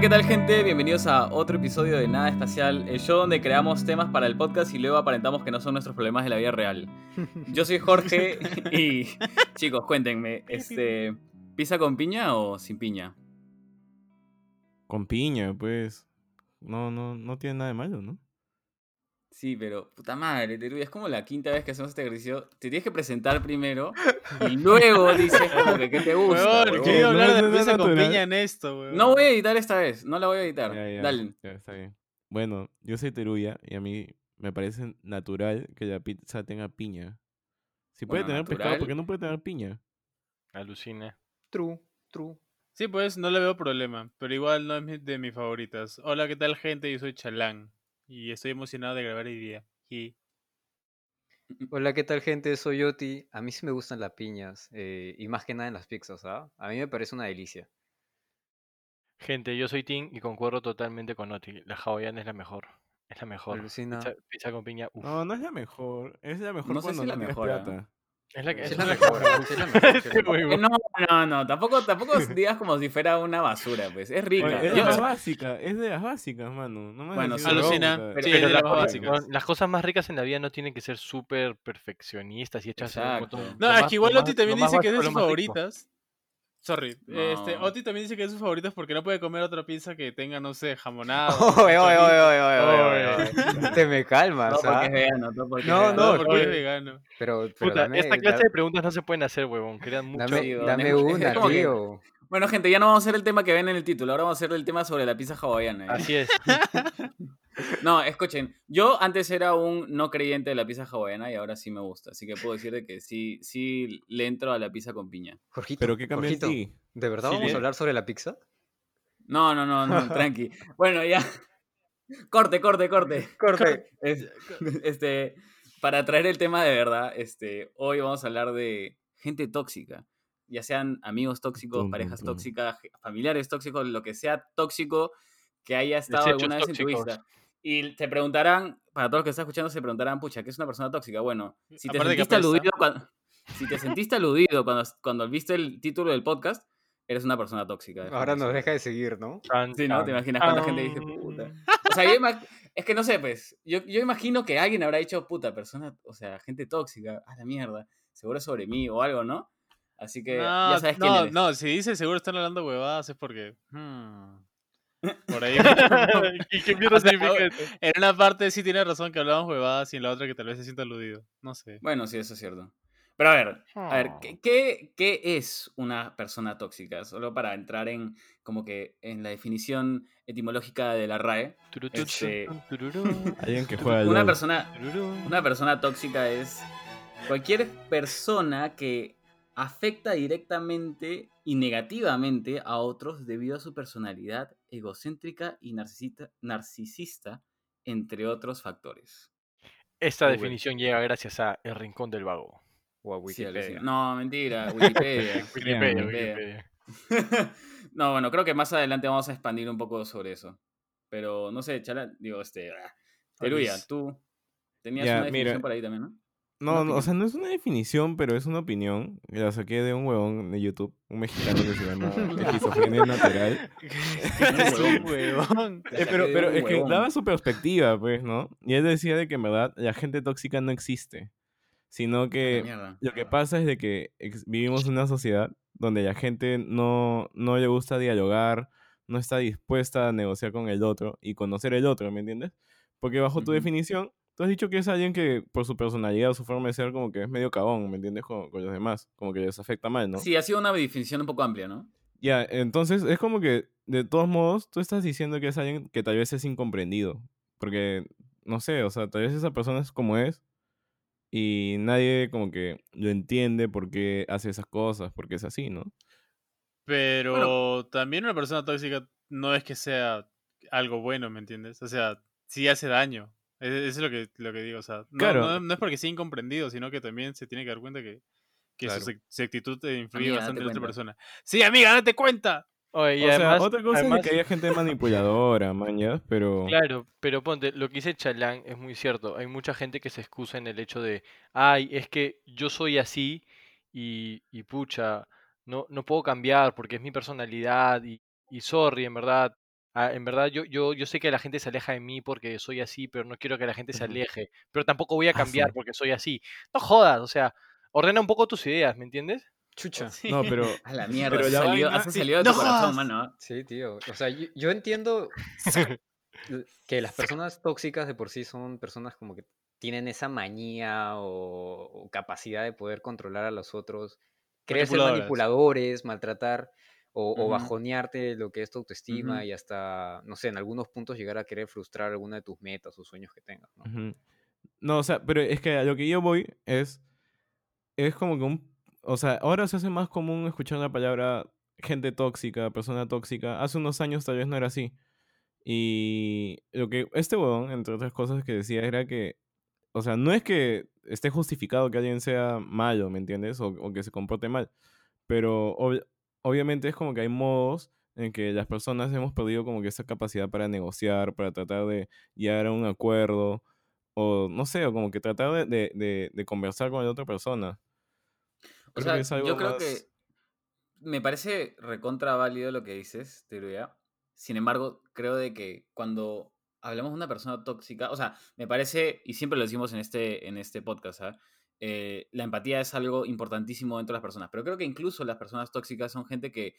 Hola, ¿qué tal gente? Bienvenidos a otro episodio de Nada Espacial, el show donde creamos temas para el podcast y luego aparentamos que no son nuestros problemas de la vida real. Yo soy Jorge y chicos, cuéntenme, este, ¿pizza con piña o sin piña? Con piña, pues. No, no, no tiene nada de malo, ¿no? Sí, pero puta madre, Teruya, es como la quinta vez que hacemos este ejercicio. Te tienes que presentar primero y luego dices como que qué te gusta. Weón, huevón. ¿qué iba a No, hablar no, de con piña en esto, weón? No voy a editar esta vez, no la voy a editar. Ya, ya, Dale. ya, está bien. Bueno, yo soy Teruya y a mí me parece natural que la pizza tenga piña. Si puede Bueno, tener pescado, natural. ¿por qué no puede tener piña? Alucine. True, true. Sí, pues, no le veo problema, pero igual no es de mis favoritas. Hola, ¿qué tal, gente? Yo soy Chalán y estoy emocionado de grabar hoy día. Y Hola, ¿qué tal gente? Soy Oti. A mí sí me gustan las piñas eh, y más que nada en las pizzas, ¿ah? A mí me parece una delicia. Gente, yo soy Tim y concuerdo totalmente con Oti. La hawaiana es la mejor. Es la mejor. Alucina. Pizza, pizza con piña, uf. No, no es la mejor. Es la mejor No sé cuando si no la mejor, ¿ah? plata. Es la que es es la mejor, mejor. sí es la mejor, sí es la Este No, no, no, tampoco, tampoco digas como si fuera una basura, pues. Es rica. Oye, es Yo- la más básica, es de las básicas, mano. No me a Bueno, sí. de Alucina, pero- sí, pero de las básicas. Las cosas más ricas en la vida no tienen que ser súper perfeccionistas y hechas Exacto. montón- No, lo es más- que igual lo Oti más- también dice que es de sus favoritas. Sorry, este, No. Oti también dice que es de sus favoritas porque no puede comer otra pizza que tenga, no sé, jamonado. Oye, oye, oye, oye, oye, oye, oye. Te me calmas, porque ¿ah? es vegano, todo porque es No, vegano. No, no, porque es oye. vegano. Pero, pero Puta, dame, esta clase da- de preguntas no se pueden hacer, huevón. Crean mucho. dame, dame es- es una, tío. Bueno, gente, ya no vamos a hacer el tema que ven en el título, ahora vamos a hacer el tema sobre la pizza hawaiana. ¿eh? Así es. No, escuchen, yo antes era un no creyente de la pizza hawaiana y ahora sí me gusta, así que puedo decir de que sí, sí le entro a la pizza con piña. Jorgito, Pero ¿qué en ti? ¿de verdad Sí, vamos bien. a hablar sobre la pizza? No, no, no, no, tranqui. Bueno, ya. Corte, corte, corte. Corte. Es- este, para traer el tema de verdad, este, hoy vamos a hablar de gente tóxica. Ya sean amigos tóxicos, Tum, parejas tum. tóxicas, familiares tóxicos, lo que sea tóxico que haya estado Desechos alguna vez en tu tóxicos. Y te preguntarán, para todos los que están escuchando, se preguntarán, pucha, ¿qué es una persona tóxica? Bueno, si te Aparte sentiste aludido cuando, si te sentiste aludido cuando, cuando viste el título del podcast, eres una persona tóxica. Ahora nos deja de seguir, ¿no? Sí, ¿no? ¿Te imaginas cuánta gente dice, puta? O sea, yo ima- es que no sé, pues, yo, yo imagino que alguien habrá dicho, puta, persona, o sea, gente tóxica, a la mierda, seguro sobre mí o algo, ¿no? Así que No, ya sabes quién no, eres. no, si dice seguro están hablando huevadas es porque... hmm, por ahí. ¿Y qué mierda O sea, significa eso? en una parte sí tiene razón que hablamos huevadas y en la otra que tal vez se sienta aludido. No sé. Bueno, sí, eso es cierto. Pero a ver, a ver. ¿qué, qué, qué es una persona tóxica? Solo para entrar en, como que, en la definición etimológica de la RAE. Este- Alguien que juega Una persona. Una persona tóxica es cualquier persona que afecta directamente y negativamente a otros debido a su personalidad egocéntrica y narcisista, narcisista entre otros factores. Esta Google. definición llega gracias a El Rincón del Vago. O a Sí, Wikipedia. alucina. no, mentira, Wikipedia. Wikipedia, Wikipedia. Wikipedia. no, bueno, creo que más adelante vamos a expandir un poco sobre eso. Pero no sé, Chala, digo, este. ah, Teruya, tú tenías una definición mira. por ahí también, ¿no? No, no, o sea, no es una definición, pero es una opinión. La saqué de un huevón de YouTube, un mexicano que se llama Esquizofrenia Natural. Es un huevón. Eh, pero pero es que daba su perspectiva, pues, ¿no? Y él decía de que en verdad la gente tóxica no existe, sino que lo que pasa es de que vivimos en una sociedad donde la gente no, no le gusta dialogar, no está dispuesta a negociar con el otro y conocer el otro, ¿me entiendes? Porque bajo tu Ujú. definición, tú has dicho que es alguien que por su personalidad o su forma de ser como que es medio cabón, ¿me entiendes? Con, con los demás, como que les afecta mal, ¿no? Sí, ha sido una definición un poco amplia, ¿no? Ya, entonces es como que, de todos modos, tú estás diciendo que es alguien que tal vez es incomprendido. Porque, no sé, o sea, tal vez esa persona es como es y nadie como que lo entiende por qué hace esas cosas, porque es así, ¿no? Pero también una persona tóxica no es que sea algo bueno, ¿me entiendes? O sea, sí hace daño. E- Eso es lo que, lo que digo. O sea, no, Claro. no, no es porque sea incomprendido, sino que también se tiene que dar cuenta que, que Claro. su, su actitud influye Amiga, bastante en la otra persona. Sí, amiga, date cuenta. Oye, y o sea, además, otra cosa además- es de que haya gente manipuladora, mañas, pero... Claro, pero ponte, lo que dice Chalán es muy cierto. Hay mucha gente que se excusa en el hecho de, ay, es que yo soy así y, y pucha, no, no puedo cambiar porque es mi personalidad y, y sorry, en verdad, ah, en verdad yo, yo, yo sé que la gente se aleja de mí porque soy así, pero no quiero que la gente se aleje, pero tampoco voy a Ah, cambiar porque soy así. No jodas, o sea, ordena un poco tus ideas, ¿me entiendes? Chucha. Sí. No, pero A la mierda, Pero has la salido, vaina- has sí, salido de ¡no tu corazón, jodas! mano. Sí, tío. O sea, yo, yo entiendo que las personas tóxicas de por sí son personas como que tienen esa manía o, o capacidad de poder controlar a los otros, Manipuladoras. manipuladores, maltratar o, o Ujú. bajonearte lo que es tu autoestima Ujú. y hasta, no sé, en algunos puntos llegar a querer frustrar alguna de tus metas o sueños que tengas, ¿no? Ujú. No, o sea, pero es que a lo que yo voy es. Es como que un. O sea, ahora se hace más común escuchar la palabra gente tóxica, persona tóxica. Hace unos años tal vez no era así. Y lo que este huevón, entre otras cosas que decía, era que. O sea, no es que esté justificado que alguien sea malo, ¿me entiendes? O, o que se comporte mal. Pero ob- obviamente es como que hay modos en que las personas hemos perdido como que esa capacidad para negociar, para tratar de llegar a un acuerdo, o no sé, o como que tratar de, de, de- de conversar con la otra persona. O Creo sea, que es algo yo creo más- que me parece recontra válido lo que dices, Teruya. Sin embargo, creo de que cuando hablamos de una persona tóxica, o sea, me parece, y siempre lo decimos en este, en este podcast, ¿ah? Eh, la empatía es algo importantísimo dentro de las personas, pero creo que incluso las personas tóxicas son gente que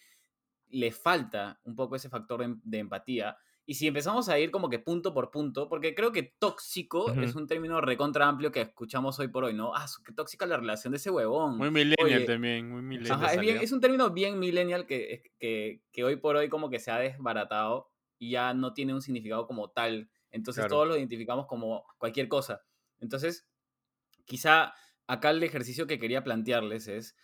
le falta un poco ese factor de, de empatía. Y si empezamos a ir como que punto por punto, porque creo que tóxico es Ujú. un término recontra amplio que escuchamos hoy por hoy, ¿no? Ah, qué tóxica la relación de ese huevón. Muy millennial Oye, también, muy millennial. Ajá, es, bien- es un término bien millennial que, que, que hoy por hoy como que se ha desbaratado y ya no tiene un significado como tal. Entonces Claro. todos lo identificamos como cualquier cosa. Entonces, quizá acá el ejercicio que quería plantearles es,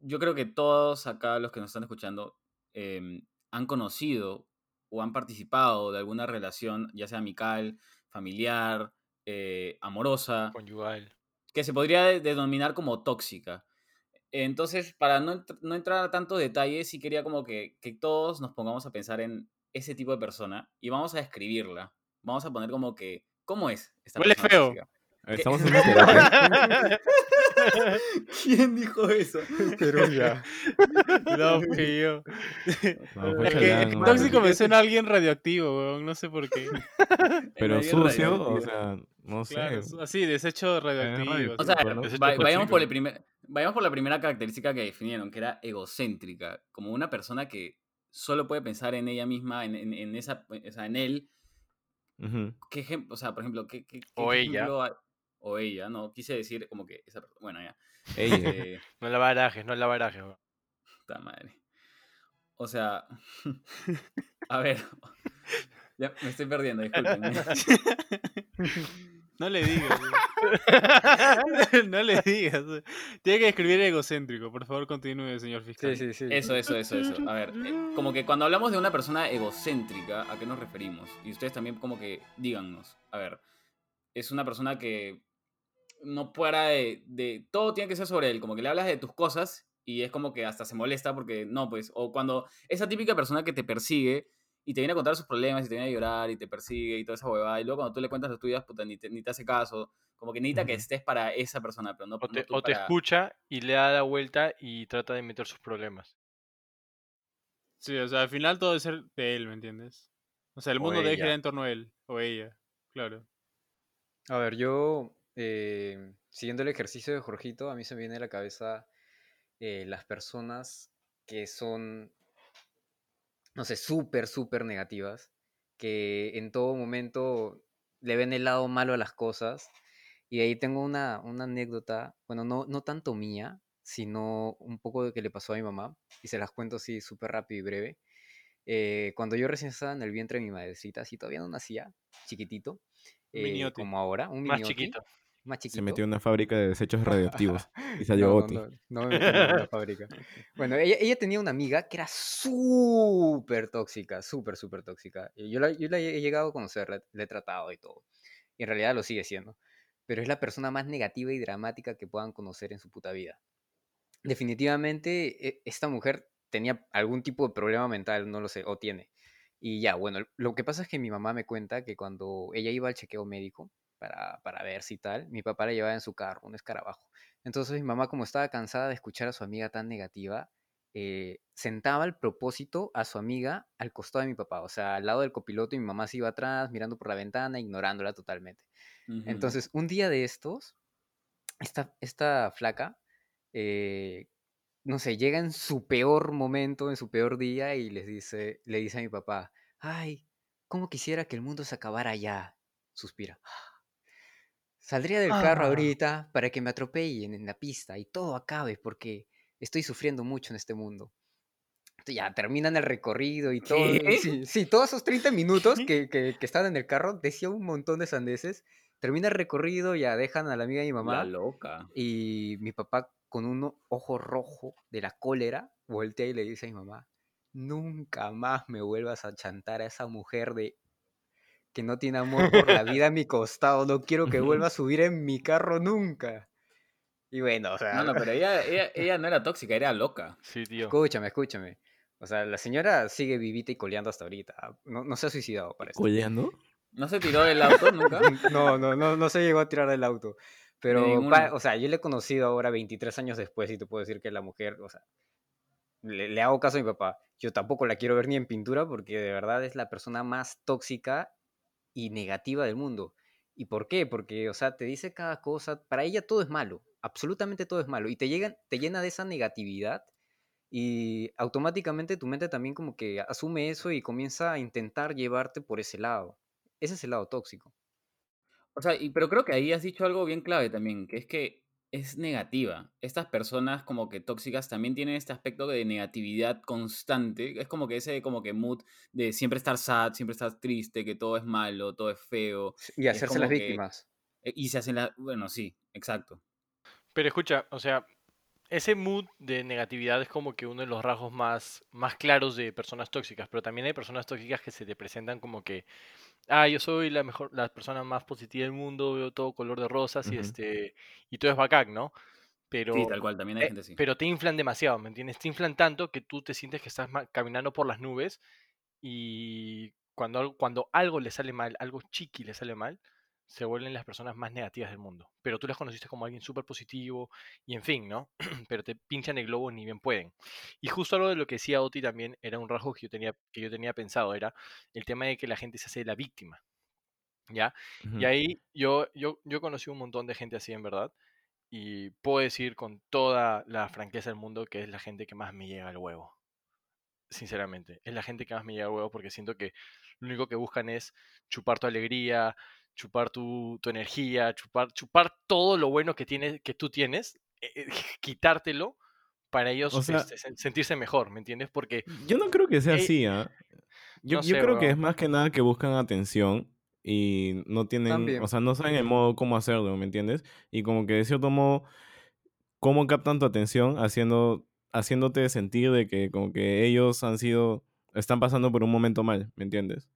yo creo que todos acá los que nos están escuchando em, han conocido o han participado de alguna relación, ya sea amical, familiar, eh, amorosa, Conyugal. que se podría de- denominar como tóxica. Entonces, para no, entr- no entrar a tantos detalles, sí quería como que, que todos nos pongamos a pensar en ese tipo de persona y vamos a describirla. Vamos a poner como que, ¿cómo es esta Huele persona feo. tóxica? Estamos en una terapia. ¿Quién dijo eso? Pero ya. No, fui yo. No, fue Es que, tóxico me suena a alguien radioactivo, weón. No sé por qué. Pero sucio, o sea, no sé. Claro, así, desecho radioactivo. radioactivo. O sea, va- vayamos, por el primer, vayamos por la primera característica que definieron, que era egocéntrica, como una persona que solo puede pensar en ella misma, en, en- en esa, o sea, en él. Ujú. ¿Qué ejemplo, o sea, por ejemplo, qué, qué- qué O ella. hay? O ella, no, quise decir como que esa persona, bueno, ya. Ella. Eh, No la barajes, no la barajes. puta madre. O sea, a ver, ya me estoy perdiendo, disculpen. No le digas. no le digas. Tiene que escribir egocéntrico. Por favor, continúe, señor fiscal. Sí, sí, sí. Eso, eso, eso, eso. A ver, eh, como que cuando hablamos de una persona egocéntrica, ¿a qué nos referimos? Y ustedes también como que díganos. A ver, es una persona que no para de, de... Todo tiene que ser sobre él, como que le hablas de tus cosas y es como que hasta se molesta porque no, pues, o cuando esa típica persona que te persigue y te viene a contar sus problemas y te viene a llorar y te persigue y toda esa huevada y luego cuando tú le cuentas las tuyas, puta, ni te, ni te hace caso, como que necesita que estés para esa persona, pero no, O no te, tú o te para- escucha y le da la vuelta y trata de meter sus problemas. Sí, o sea, al final todo debe ser de él, ¿me entiendes? O sea, el mundo debe ella. girar en torno a él. O ella, claro. A ver, yo, eh, siguiendo el ejercicio de Jorgito, a mí se me viene a la cabeza eh, las personas que son, no sé, súper, súper negativas, que en todo momento le ven el lado malo a las cosas. Y ahí tengo una, una anécdota, bueno, no, no tanto mía, sino un poco de que le pasó a mi mamá, y se las cuento así súper rápido y breve. Eh, cuando yo recién estaba en el vientre de mi madrecita, así todavía no nacía, chiquitito, eh, como ahora, un Más chiquito. Más chiquito. Se metió en una fábrica de desechos radioactivos y salió no, Oti. no, no me metí en la fábrica. Bueno, ella, ella tenía una amiga que era súper tóxica, súper, súper tóxica. Yo la, yo la he llegado a conocer, la, la he tratado y todo. Y en realidad lo sigue siendo. Pero es la persona más negativa y dramática que puedan conocer en su puta vida. Definitivamente, e- esta mujer tenía algún tipo de problema mental, no lo sé, o tiene. Y ya, bueno, lo que pasa es que mi mamá me cuenta que cuando ella iba al chequeo médico para, para ver si tal, mi papá la llevaba en su carro, un escarabajo. Entonces mi mamá, como estaba cansada de escuchar a su amiga tan negativa, eh, sentaba al propósito a su amiga al costado de mi papá, o sea, al lado del copiloto y mi mamá se iba atrás mirando por la ventana, ignorándola totalmente. Entonces, un día de estos, esta, esta flaca, eh, no sé, llega en su peor momento, en su peor día y les dice, le dice a mi papá, ay, cómo quisiera que el mundo se acabara ya, suspira. Saldría del carro Ah. ahorita para que me atropellen en la pista y todo acabe porque estoy sufriendo mucho en este mundo. Entonces ya terminan el recorrido y todo. Sí, sí, todos esos 30 minutos que, que, que estaban en el carro, decía un montón de sandeces. Termina el recorrido, ya dejan a la amiga de mi La mamá. loca. Y mi papá, con un ojo rojo de la cólera, voltea y le dice a mi mamá: Nunca más me vuelvas a chantar a esa mujer de que no tiene amor por la vida a mi costado. No quiero que vuelva a subir en mi carro nunca. Y bueno, o sea, No, no, pero ella, ella, ella no era tóxica, era loca. Sí, tío. escúchame, escúchame. O sea, la señora sigue vivita y coleando hasta ahorita. No, no se ha suicidado para esto. ¿Coleando? ¿No se tiró del auto nunca? No, no, no, no se llegó a tirar del auto. Pero, pa- o sea, yo le he conocido ahora 23 años después y te puedo decir que la mujer, o sea, le, le hago caso a mi papá. Yo tampoco la quiero ver ni en pintura porque de verdad es la persona más tóxica y negativa del mundo. ¿Y por qué? Porque, o sea, te dice cada cosa, para ella todo es malo, absolutamente todo es malo, y te, llegan, te llena de esa negatividad y automáticamente tu mente también como que asume eso y comienza a intentar llevarte por ese lado. Ese es el lado tóxico. O sea, y, pero creo que ahí has dicho algo bien clave también, que es que es negativa. Estas personas como que tóxicas también tienen este aspecto de negatividad constante. Es como que ese como que mood de siempre estar sad, siempre estar triste, que todo es malo, todo es feo. Y hacerse las que- víctimas. eh, Y se hacen la... Bueno, sí, exacto. Pero escucha, o sea, ese mood de negatividad es como que uno de los rasgos más, más claros de personas tóxicas, pero también hay personas tóxicas que se te presentan como que, ah, yo soy la mejor, la persona más positiva del mundo, veo todo color de rosas y este, y todo es bacán, ¿no? Pero, Sí, tal cual, también hay eh, gente así. pero te inflan demasiado, ¿me entiendes? Te inflan tanto que tú te sientes que estás caminando por las nubes y cuando, cuando algo le sale mal, algo chiqui le sale mal, se vuelven las personas más negativas del mundo. Pero tú las conociste como alguien súper positivo y en fin, ¿no? Pero te pinchan el globo ni bien pueden. Y justo algo de lo que decía Oti también era un rasgo que yo tenía, que yo tenía pensado, era el tema de que la gente se hace la víctima. ¿Ya? Y ahí yo, yo, yo conocí un montón de gente así en verdad. Y puedo decir con toda la franqueza del mundo que es la gente que más me llega al huevo. Sinceramente, es la gente que más me llega al huevo porque siento que lo único que buscan es chupar tu alegría, chupar tu, tu energía, chupar, chupar todo lo bueno que, tienes, que tú tienes, eh, eh, quitártelo para ellos O sea- este, sen- sentirse mejor, ¿me entiendes? Porque Yo no creo que sea Ey, así, ¿ah? Yo, no yo creo que es más que nada que buscan atención y no tienen, También. o sea, no saben el modo cómo hacerlo, ¿me entiendes? Y como que de cierto modo, cómo captan tu atención haciendo, haciéndote sentir de que como que ellos han sido, están pasando por un momento mal, ¿me entiendes?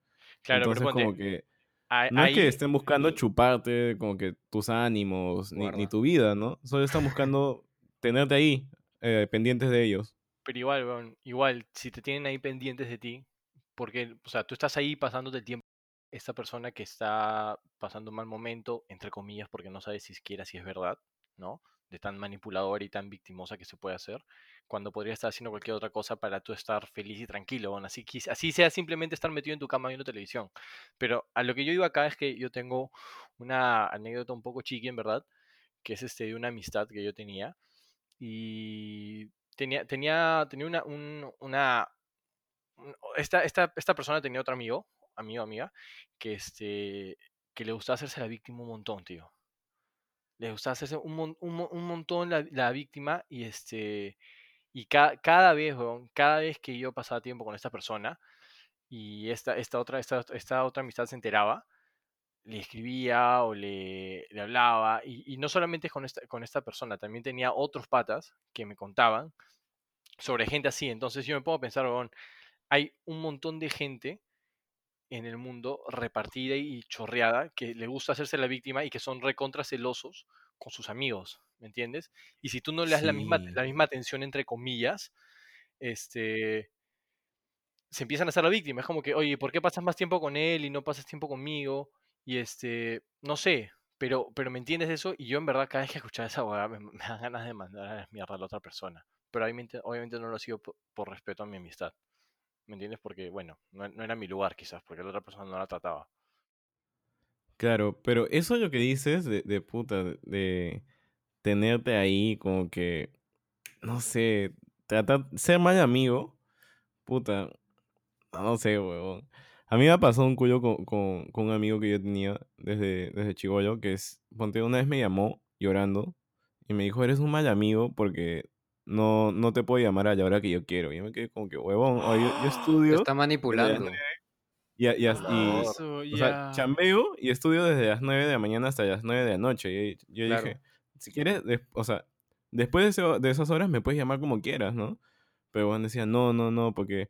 claro, Entonces pero como que a- no es que ahí- estén buscando chuparte como que tus ánimos ni, ni tu vida, ¿no? Solo están buscando tenerte ahí, eh, pendientes de ellos. Pero igual, igual, si te tienen ahí pendientes de ti, porque, o sea, tú estás ahí pasándote el tiempo, esta persona que está pasando un mal momento, entre comillas, porque no sabes si siquiera si es verdad, ¿no? De tan manipuladora y tan victimosa que se puede hacer, cuando podría estar haciendo cualquier otra cosa para tú estar feliz y tranquilo, weón, así, así sea simplemente estar metido en tu cama viendo televisión. Pero a lo que yo iba acá es que yo tengo una anécdota un poco chiqui, en verdad, que es este de una amistad que yo tenía y tenía, tenía, tenía una, un- una, un- esta, esta, esta persona tenía otro amigo, amigo, amiga, que este, que le gustaba hacerse la víctima un montón, tío. Le gustaba hacerse un, un, un montón la, la víctima y este, y ca- cada vez, weón, cada vez que yo pasaba tiempo con esta persona y esta, esta otra, esta, esta otra amistad se enteraba, le escribía o le, le hablaba, y, no solamente con esta, con esta persona, también tenía otros patas que me contaban sobre gente así. Entonces yo me pongo a pensar, weón, hay un montón de gente en el mundo repartida y chorreada que le gusta hacerse la víctima y que son recontra celosos con sus amigos, ¿me entiendes? Y si tú no le das la misma, la misma atención, entre comillas, este, se empiezan a hacer la víctima. Es como que, oye, ¿por qué pasas más tiempo con él y no pasas tiempo conmigo? Y este, no sé, pero, pero ¿me entiendes eso? Y yo en verdad cada vez que escuchaba esa hueá me, me dan ganas de mandar a la mierda a la otra persona. pero obviamente, obviamente no lo sigo por, por respeto a mi amistad. ¿Me entiendes? Porque, bueno, no, no era mi lugar quizás, porque la otra persona no la trataba. Claro, pero eso lo que dices de, de puta, de tenerte ahí como que, no sé, tratar, ser mal amigo, puta, no sé, huevón. A mí me ha pasado un cuyo con, con, con un amigo que yo tenía desde, desde chivolo, que es, ponte, una vez me llamó llorando y me dijo, eres un mal amigo porque no, no te puedo llamar a la hora que yo quiero. Y yo me quedé como que, huevón, oye, yo, yo Te estudio está manipulando. y, y, y- Eso, o sea, chambeo y estudio desde las 9 de la mañana hasta las 9 de la noche. Y yo Claro. dije, si quieres, o sea, después de, ese- de esas horas me puedes llamar como quieras, ¿no? Pero bueno, decía, no, no, no, porque,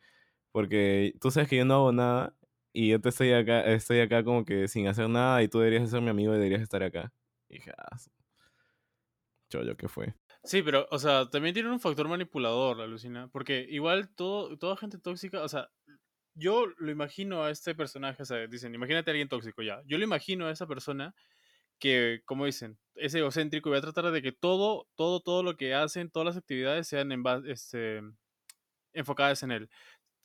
porque tú sabes que yo no hago nada y yo te estoy acá, estoy acá como que sin hacer nada y tú deberías ser mi amigo y deberías estar acá. Y dije, ah, chollo, ¿qué fue? Sí, pero, o sea, también tiene un factor manipulador, alucina. Porque igual todo, toda gente tóxica, o sea, yo lo imagino a este personaje, o sea, dicen, imagínate a alguien tóxico ya. Yo lo imagino a esa persona que, como dicen, es egocéntrico y va a tratar de que todo, todo, todo lo que hacen, todas las actividades sean en base, este, enfocadas en él.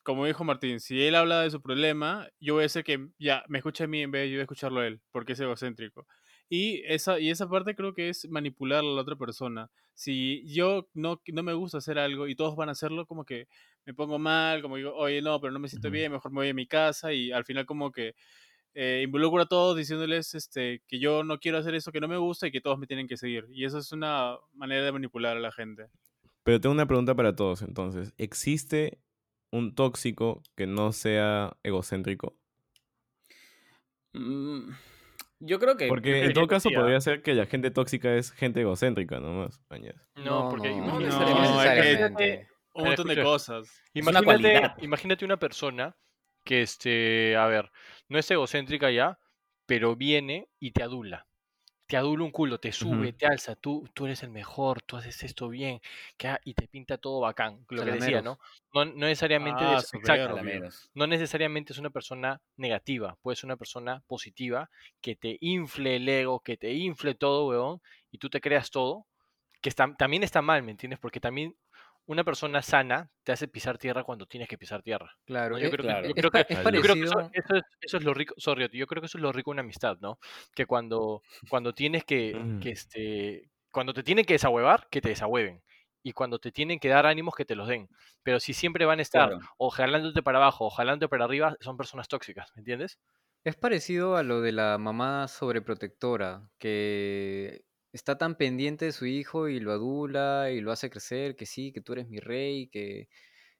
Como dijo Martín, si él habla de su problema, yo voy a hacer que ya me escuche a mí en vez de yo escucharlo a él, porque es egocéntrico. Y esa, y esa parte creo que es manipular a la otra persona. Si yo no, no me gusta hacer algo y todos van a hacerlo, como que me pongo mal, como digo, oye, no, pero no me siento bien, mejor me voy a mi casa y al final como que eh, involucro a todos diciéndoles este, que yo no quiero hacer eso que no me gusta y que todos me tienen que seguir. Y eso es una manera de manipular a la gente. Pero tengo una pregunta para todos entonces. ¿Existe un tóxico que no sea egocéntrico? Mm, Yo creo que. Porque en todo caso podría ser que la gente tóxica es gente egocéntrica nomás. No, porque no, imagínate- no No, necesariamente. Un montón de cosas. imagínate una persona que, este, a ver, no es egocéntrica ya, pero viene y te adula. Te adula un culo, te sube, te alza, tú, tú eres el mejor, tú haces esto bien, que, ah, y te pinta todo bacán. Lo que decía, ¿no? No, no necesariamente, Ah, es- exacto, no necesariamente es una persona negativa, puede ser una persona positiva que te infle el ego, que te infle todo, weón, y tú te creas todo, que está, también está mal, ¿me entiendes? Porque también una persona sana te hace pisar tierra cuando tienes que pisar tierra. Claro, ¿no? Yo es, creo, claro. que, yo creo que- es yo yo creo que parecido. eso, eso es, eso es lo rico, sorry, yo creo que eso es lo rico de una amistad, ¿no? Que cuando, cuando tienes que, que este, cuando te tienen que desahuevar, que te desahueven. Y cuando te tienen que dar ánimos, que te los den. Pero si siempre van a estar Claro. o jalándote para abajo o jalándote para arriba, son personas tóxicas, ¿me entiendes? Es parecido a lo de la mamá sobreprotectora, que está tan pendiente de su hijo y lo adula y lo hace crecer, que sí, que tú eres mi rey, que,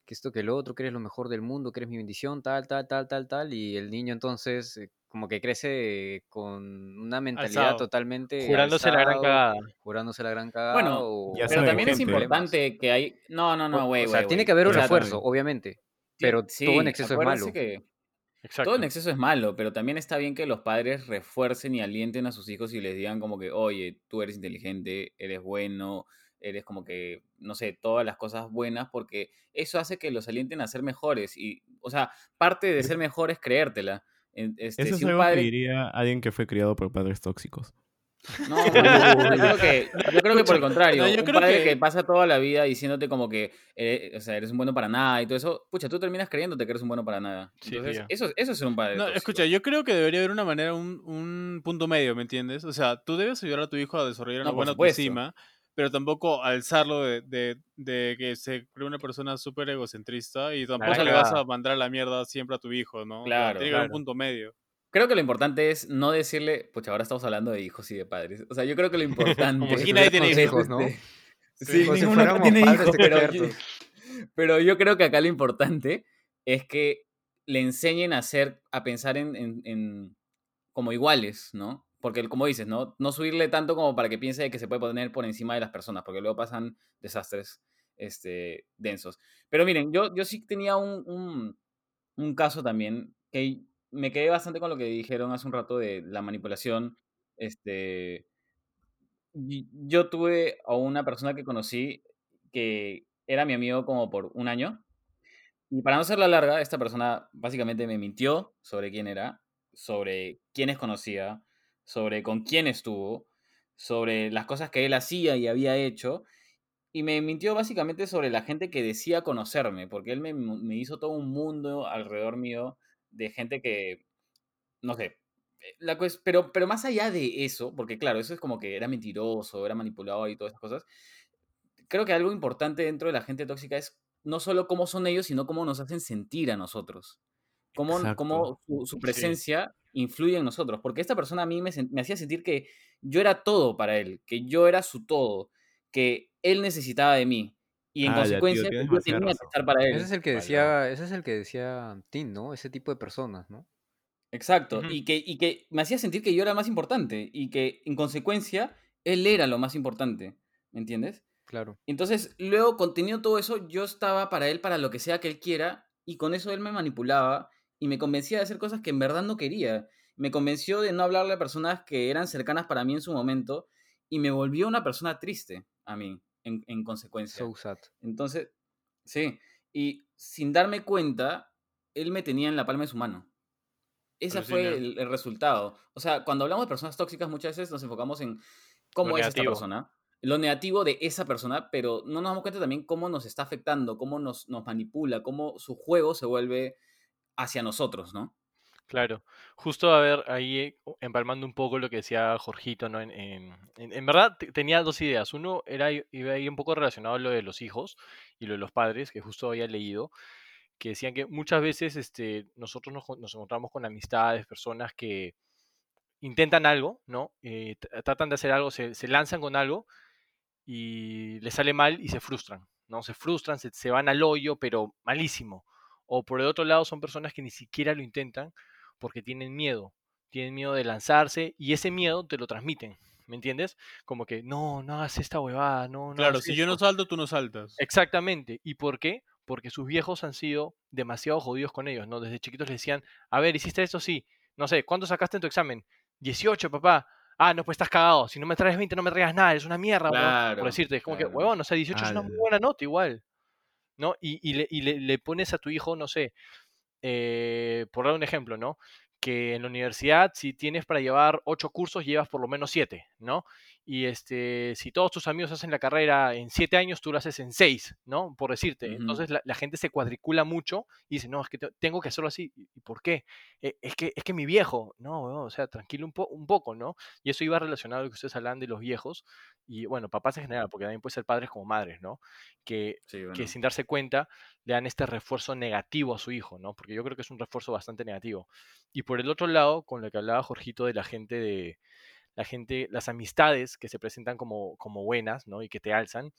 que esto, que el otro, que eres lo mejor del mundo, que eres mi bendición, tal, tal, tal, tal, tal. Y el niño entonces eh, como que crece con una mentalidad Alzado. totalmente... Jurándose la gran cagada. Jurándose la gran cagada. Bueno, o- ya o Pero también es importante que hay. No, no, no, güey, O sea, tiene que haber un refuerzo, obviamente. Pero sí, todo en exceso es malo. que Exacto. todo en exceso es malo, pero también está bien que los padres refuercen y alienten a sus hijos y les digan como que, oye, tú eres inteligente, eres bueno, eres como que, no sé, todas las cosas buenas, porque eso hace que los alienten a ser mejores. Y, o sea, parte de ser mejor es creértela. Este, Eso si es algo que diría alguien que fue criado por padres tóxicos. No, yo creo que, yo creo que por el contrario, yo un creo padre que- que... pasa toda la vida diciéndote como que, eh, o sea, eres un bueno para nada y todo eso, pucha, tú terminas creyéndote que eres un bueno para nada. Sí, Entonces, eso, eso es ser un padre No, tóxico. escucha, yo creo que debería haber una manera, un, un punto medio, ¿me entiendes? O sea, tú debes ayudar a tu hijo a desarrollar una buena autoestima, pero tampoco alzarlo de, de, de que se cree una persona súper egocentrista y tampoco le vas a mandar a la mierda siempre a tu hijo, ¿no? Claro, tiene que haber un punto medio. Creo que lo importante es no decirle, pucha, ahora estamos hablando de hijos y de padres. O sea, yo creo que lo importante. Como si nadie tiene hijos, ¿no? este, Sí, Sí, ninguno tiene hijos, pero yo, pero yo creo que acá lo importante es que le enseñen a ser, a pensar en, en- en- como iguales, ¿no? Porque como dices, ¿no? No subirle tanto como para que piense que se puede poner por encima de las personas, porque luego pasan desastres este, densos. Pero miren, yo, yo sí tenía un, un, un caso también que me quedé bastante con lo que dijeron hace un rato de la manipulación. Este, yo tuve a una persona que conocí que era mi amigo como por un año. Y para no hacerla larga, esta persona básicamente me mintió sobre quién era, sobre quiénes conocía, sobre con quién estuvo, sobre las cosas que él hacía y había hecho. y me mintió básicamente sobre la gente que decía conocerme, porque él me hizo todo un mundo alrededor mío de gente que, no sé, eh, la pero, pero más allá de eso, porque claro, eso es como que era mentiroso, era manipulador y todas esas cosas, creo que algo importante dentro de la gente tóxica es no solo cómo son ellos, sino cómo nos hacen sentir a nosotros. Cómo, cómo su, su Sí. presencia influye en nosotros. Porque esta persona a mí me hacía sentir que yo era todo para él, que yo era su todo, que él necesitaba de mí. Y en Ah, ya, tío, consecuencia, yo demasiada tenía que estar para él. Ese es el que Vale. decía, ese es el que decía Tim, ¿no? Ese tipo de personas, ¿no? Exacto. Y, que, y que me hacía sentir que yo era más importante y que en consecuencia él era lo más importante. ¿Me entiendes? Claro. Entonces, luego, contenido todo eso, yo estaba para él, para lo que sea que él quiera, y con eso él me manipulaba y me convencía de hacer cosas que en verdad no quería. Me convenció de no hablarle a personas que eran cercanas para mí en su momento y me volvió una persona triste a mí, en, en consecuencia. So sad. Entonces, sí, y sin darme cuenta, él me tenía en la palma de su mano. Ese fue el, el resultado. O sea, cuando hablamos de personas tóxicas, muchas veces nos enfocamos en cómo es esta persona, lo negativo de esa persona, pero no nos damos cuenta también cómo nos está afectando, cómo nos, nos manipula, cómo su juego se vuelve hacia nosotros, ¿no? Claro, justo a ver, ahí eh, empalmando un poco lo que decía Jorgito, ¿no? En, en- verdad te- tenía dos ideas. Uno era, iba ahí un poco relacionado a lo de los hijos y lo de los padres, que justo había leído, que decían que muchas veces este, nosotros nos, nos encontramos con amistades, personas que intentan algo, ¿no? Eh, tratan de hacer algo, se, se lanzan con algo y les sale mal y se frustran, ¿no? Se frustran, se, se van al hoyo, pero malísimo. O por el otro lado son personas que ni siquiera lo intentan porque tienen miedo, tienen miedo de lanzarse y ese miedo te lo transmiten, ¿me entiendes? Como que no, no hagas esta huevada, no, no Claro, si yo no esto". salto, tú no saltas. Exactamente. ¿Y por qué? Porque sus viejos han sido demasiado jodidos con ellos, ¿no? Desde chiquitos les decían, a ver, ¿hiciste esto? Sí. No sé, ¿cuánto sacaste en tu examen? 18, papá. Ah, no, pues estás cagado. Si no me traes 20, no me traigas nada. Es una mierda, weón", Claro, Por decirte, es como que, huevón, o sea, 18 es una muy buena nota igual. ¿No? Y, y le, y le- le pones a tu hijo, no sé, eh, por dar un ejemplo, ¿no? Que en la universidad, si tienes para llevar ocho cursos, llevas por lo menos siete, ¿no? Y este, si todos tus amigos hacen la carrera en siete años, tú lo haces en seis, ¿no? Por decirte. Entonces la, la gente se cuadricula mucho y dice, no, es que te- tengo que hacerlo así. ¿Y por qué? "Eh, es, que, es que mi viejo, no, o sea, tranquilo un, po- un poco, ¿no? Y eso iba relacionado a lo que ustedes hablan de los viejos y, bueno, papás en general, porque también puede ser padres como madres, ¿no? Que Sí, que sin darse cuenta le dan este refuerzo negativo a su hijo, ¿no? Porque yo creo que es un refuerzo bastante negativo. Y por el otro lado, con lo que hablaba Jorgito de la gente de la gente, las amistades que se presentan como, como buenas, ¿no? Y que te alzan.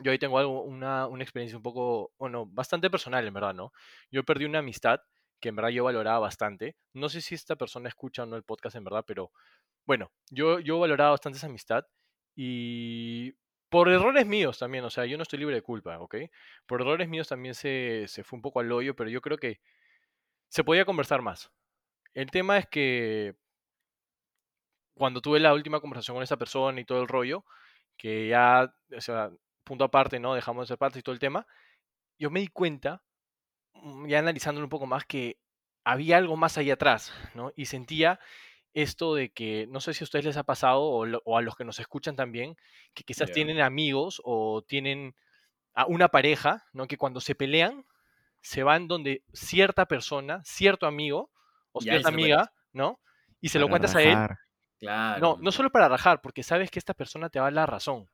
Yo ahí tengo algo, una, una experiencia un poco, bueno, bastante personal, en verdad, ¿no? Yo perdí una amistad que en verdad yo valoraba bastante. No sé si esta persona escucha o no el podcast, en verdad, pero bueno, yo, yo valoraba bastante esa amistad y por errores míos también, o sea, yo no estoy libre de culpa, ¿ok? Por errores míos también se, se fue un poco al hoyo, pero yo creo que se podía conversar más. El tema es que cuando tuve la última conversación con esa persona y todo el rollo, que ya, o sea, punto aparte, ¿no? Dejamos de ser parte y todo el tema, yo me di cuenta, mm, ya analizándolo un poco más, que había algo más ahí atrás, ¿no? Y sentía esto de que, no sé si a ustedes les ha pasado o, lo- o a los que nos escuchan también, que quizás Ya. tienen amigos o tienen a una pareja, ¿no? Que cuando se pelean, se van donde cierta persona, cierto amigo o cierta amiga, ¿no? Y se lo cuentas a él. Claro. No, no solo para rajar, porque sabes que esta persona te va a dar la razón.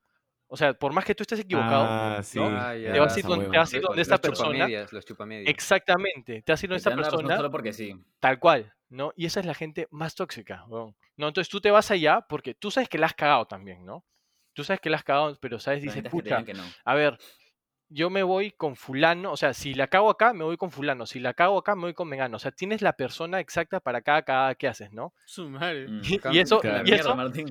O sea, por más que tú estés equivocado, Ah, sí. Ah, ya, te vas a ir donde, te Los- donde esta los persona. los. Exactamente, te vas a ir donde te esta persona solo porque sí. tal cual, ¿no? Y esa es la gente más tóxica, weón. ¿no? Entonces tú te vas allá porque tú sabes que la has cagado también, ¿no? Tú sabes que la has cagado, pero sabes, dices, pucha, no. a ver, yo me voy con fulano, o sea, si la cago acá, me voy con fulano, si la cago acá, me voy con mengano, o sea, tienes la persona exacta para cada cagada que haces, ¿no? Su madre. Mm. Y, eso, y mierda, eso, Martín.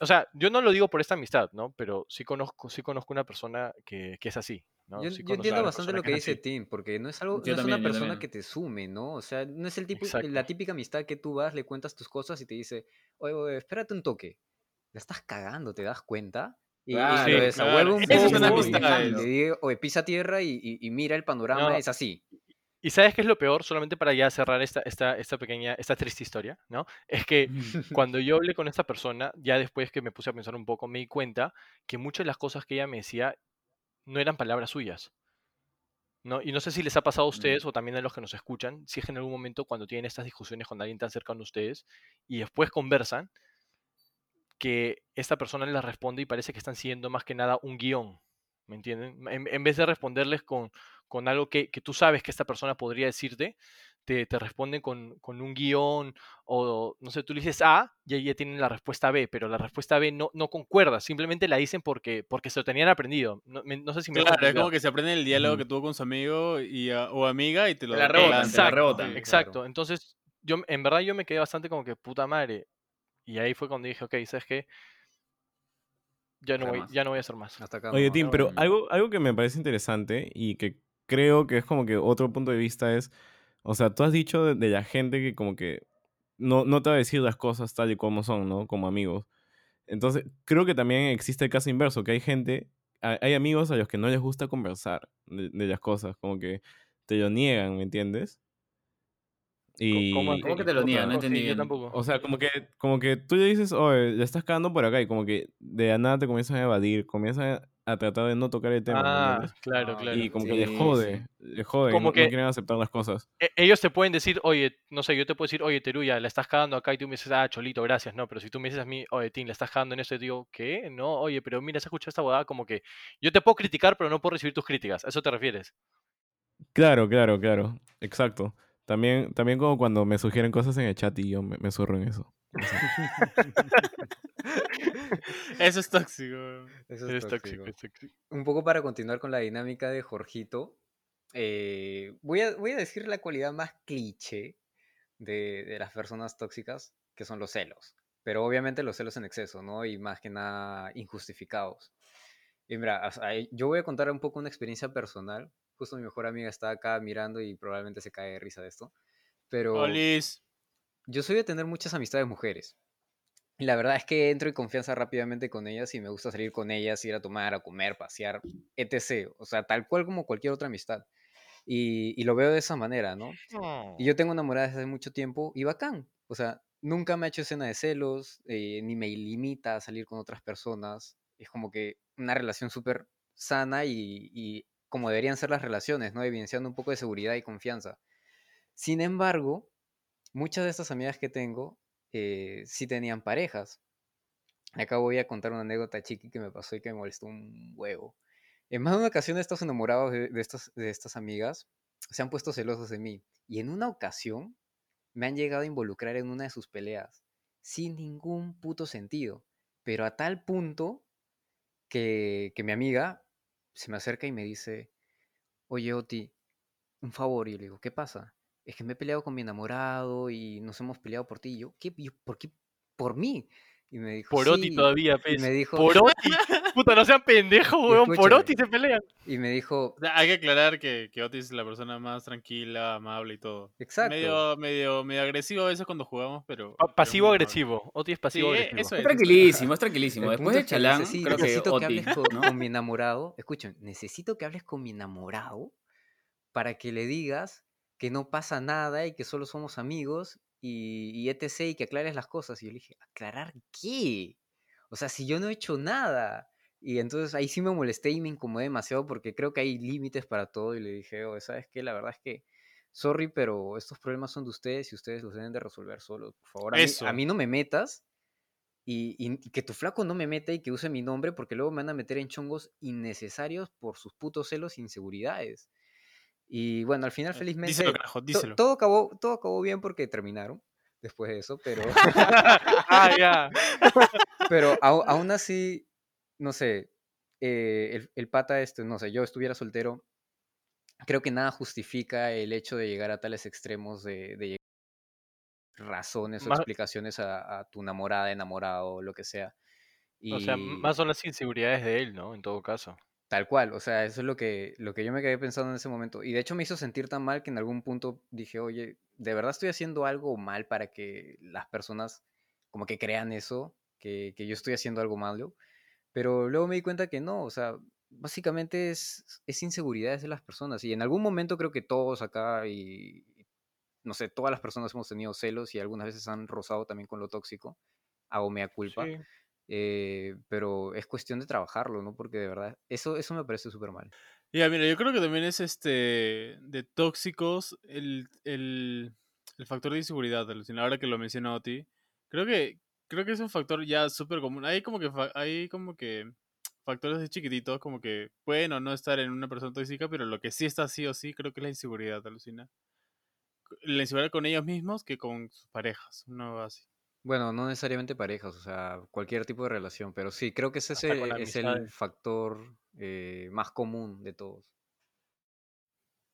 o sea, yo no lo digo por esta amistad, ¿no? Pero sí conozco, sí conozco una persona que, que es así, ¿no? Yo, Sí yo entiendo bastante lo que dice así. Tim, porque no es algo, no es una persona que te sume, ¿no? O sea, no es el tipo, Exacto. la típica amistad que tú vas, le cuentas tus cosas y te dice, oye, oye, espérate un toque. La estás cagando, ¿te das cuenta? Y, Claro, un y- amistades. y, le digo, oye, pisa tierra y, y- y mira el panorama, No. es así. Y sabes qué es lo peor, solamente para ya cerrar esta, esta, esta pequeña, esta triste historia, ¿no? Es que cuando yo hablé con esta persona, ya después que me puse a pensar un poco, me di cuenta que muchas de las cosas que ella me decía no eran palabras suyas. ¿no? Y no sé si les ha pasado a Mm. ustedes o también a los que nos escuchan, si es que en algún momento cuando tienen estas discusiones con alguien tan cercano a ustedes y después conversan, que esta persona les responde y parece que están siguiendo más que nada un guion, ¿me entienden? En, en vez de responderles con, con algo que, que tú sabes que esta persona podría decirte, te, te responden con, con un guion o, no sé, tú le dices A y ahí ya tienen la respuesta B, pero la respuesta B no, no concuerda, simplemente la dicen porque, porque se lo tenían aprendido. No, me- no sé si me Claro, es como que se aprende el diálogo que tuvo con su amigo y, a- o amiga y te lo la rebotan, la Exacto, rebotan. Exacto. Entonces, yo en verdad yo me quedé bastante como que puta madre. Y ahí fue cuando dije, ok, ¿sabes qué? Ya no, voy, ya no voy a hacer más. Hasta acá Oye. Tim, pero algo, algo que me parece interesante y que creo que es como que otro punto de vista es, o sea, tú has dicho de, de la gente que como que no, no te va a decir las cosas tal y como son, ¿no? Como amigos. Entonces, creo que también existe el caso inverso, que hay gente, hay, hay amigos a los que no les gusta conversar de, de las cosas, como que te lo niegan, ¿me entiendes? Y, ¿Cómo, ¿Cómo que te lo niegan? No Sí, entendí yo bien. tampoco. O sea, como que, como que tú le dices, oye, le estás cagando por acá, y como que de la nada te comienzan a evadir, comienzan a tratar de no tocar el tema, ¿me ah, claro, Ah, claro. Y como que Sí, le sí. jode, le jode, Como no, no que- quieren aceptar las cosas. E- Ellos te pueden decir, oye, no sé, yo te puedo decir, oye, Teruya, la estás cagando acá y tú me dices, ah, Cholito, gracias, no, pero si tú me dices a mí, oye, Tim, la estás cagando en esto, y te digo, ¿qué? No, oye, pero mira, se escucha esta boda, como que yo te puedo criticar, pero no puedo recibir tus críticas, ¿a eso te refieres? Claro, claro, claro, exacto. También, también como cuando me sugieren cosas en el chat y yo me, me zurro en eso. Eso es tóxico. Eso es tóxico. Un poco para continuar con la dinámica de Jorgito, eh, voy, a, voy a decir la cualidad más cliché de, de las personas tóxicas, que son los celos. Pero obviamente los celos en exceso, ¿no? Y más que nada injustificados. Y mira, o sea, yo voy a contar un poco una experiencia personal. Justo mi mejor amiga está acá mirando y probablemente se cae de risa de esto. Pero Olis. yo soy de tener muchas amistades mujeres. Y la verdad es que entro en confianza rápidamente con ellas y me gusta salir con ellas, ir a tomar, a comer, pasear, etc. O sea, tal cual como cualquier otra amistad. Y, y lo veo de esa manera, ¿no? Y yo tengo enamorada desde hace mucho tiempo y bacán. O sea, nunca me ha hecho escena de celos, eh, ni me limita a salir con otras personas. Es como que una relación súper sana y, y como deberían ser las relaciones, ¿no? Evidenciando un poco de seguridad y confianza. Sin embargo, muchas de estas amigas que tengo eh, sí tenían parejas. Acá voy a contar una anécdota chiqui que me pasó y que me molestó un huevo. En más de una ocasión estos enamorados de, de estas, de estas amigas se han puesto celosos de mí. Y en una ocasión me han llegado a involucrar en una de sus peleas. Sin ningún puto sentido. Pero a tal punto que, que mi amiga se me acerca y me dice, oye Oti, un favor. Y yo le digo, ¿qué pasa? Es que me he peleado con mi enamorado y nos hemos peleado por ti. Y yo, ¿qué? ¿Por qué? Por mí. Y me todavía, Y pez. me dijo, Por Oti. Puta, no sean pendejos, weón. Por escúchame. Oti se pelean. y me dijo, O sea, hay que aclarar que, que Otis es la persona más tranquila, amable y todo. exacto. Medio, medio, medio agresivo a veces cuando jugamos, pero. Pa-. Pasivo-agresivo. Oti es Sí, pasivo-agresivo. eso Es es. tranquilísimo, es tranquilísimo. El Después de es que Chalán, necesi- creo que necesito hables con, ¿no? con mi enamorado. Escuchen, necesito que hables con mi enamorado para que le digas que no pasa nada y que solo somos amigos y, y etc. y que aclares las cosas. Y yo le dije, ¿aclarar qué? O sea, si yo no he hecho nada. Y entonces ahí sí me molesté y me incomodé demasiado porque creo que hay límites para todo. Y le dije, oh, ¿sabes qué? La verdad es que, sorry, pero estos problemas son de ustedes y ustedes los deben de resolver solos. Por favor, a mí, Eso. a mí no me metas y, y- y que tu flaco no me meta y que use mi nombre porque luego me van a meter en chongos innecesarios por sus putos celos e inseguridades. Y bueno, al final, felizmente, Eh, Díselo, carajo, to- díselo. todo, acabó, todo acabó bien porque terminaron después de eso, pero, ah, ya. pero aún así, no sé, eh, el, el pata este, no sé, yo estuviera soltero, creo que nada justifica el hecho de llegar a tales extremos de, de llegar a razones o Más- explicaciones a, a tu enamorada, enamorado, lo que sea. O sea, Y- más son las inseguridades de él, ¿no? En todo caso. Tal cual, o sea, eso es lo que, lo que yo me quedé pensando en ese momento. Y de hecho me hizo sentir tan mal que en algún punto dije, oye, ¿de verdad estoy haciendo algo mal para que las personas como que crean eso? Que, que yo estoy haciendo algo malo. Pero luego me di cuenta que no, o sea, básicamente es, es inseguridades de las personas. Y en algún momento creo que todos acá y, no sé, todas las personas hemos tenido celos y algunas veces han rozado también con lo tóxico. Hago mea culpa. Sí. Eh, pero es cuestión de trabajarlo, ¿no? Porque de verdad, eso, eso me parece súper mal. Ya, mira, yo creo que también es este de tóxicos el, el, el factor de inseguridad, alucina, ahora que lo mencionó Oti. Creo que, creo que es un factor ya súper común. Hay como que hay como que factores de chiquititos, como que pueden o no estar en una persona tóxica, pero lo que sí está sí o sí, creo que es la inseguridad, alucina. La inseguridad con ellos mismos que con sus parejas, no así. Bueno, no necesariamente parejas, o sea, cualquier tipo de relación, pero sí, creo que ese Hasta con ese es el amistades. factor eh, más común de todos.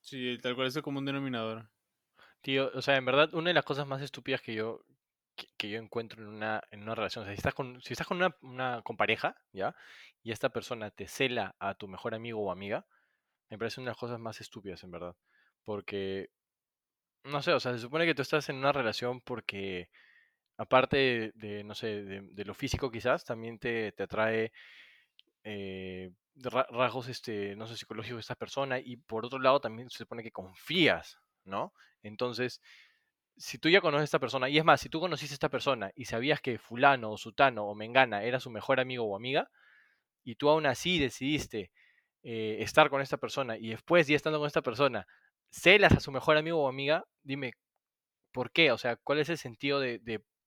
Sí, tal cual es el común denominador. Tío, o sea, en verdad, una de las cosas más estúpidas que yo, que, que yo encuentro en una, en una relación, o sea, si estás con, si estás con una, una con pareja, ¿ya? Y esta persona te cela a tu mejor amigo o amiga, me parece una de las cosas más estúpidas, en verdad. Porque, no sé, o sea, se supone que tú estás en una relación porque, aparte de, no sé, de, de lo físico quizás, también te, te atrae eh, ra- rasgos, este, no sé, psicológicos de esta persona y por otro lado también se supone que confías, ¿no? Entonces, si tú ya conoces a esta persona, y es más, si tú conociste a esta persona y sabías que fulano o sutano o mengana era su mejor amigo o amiga, y tú aún así decidiste eh, estar con esta persona y después ya estando con esta persona, celas a su mejor amigo o amiga, dime, ¿por qué? O sea, ¿cuál es el sentido de-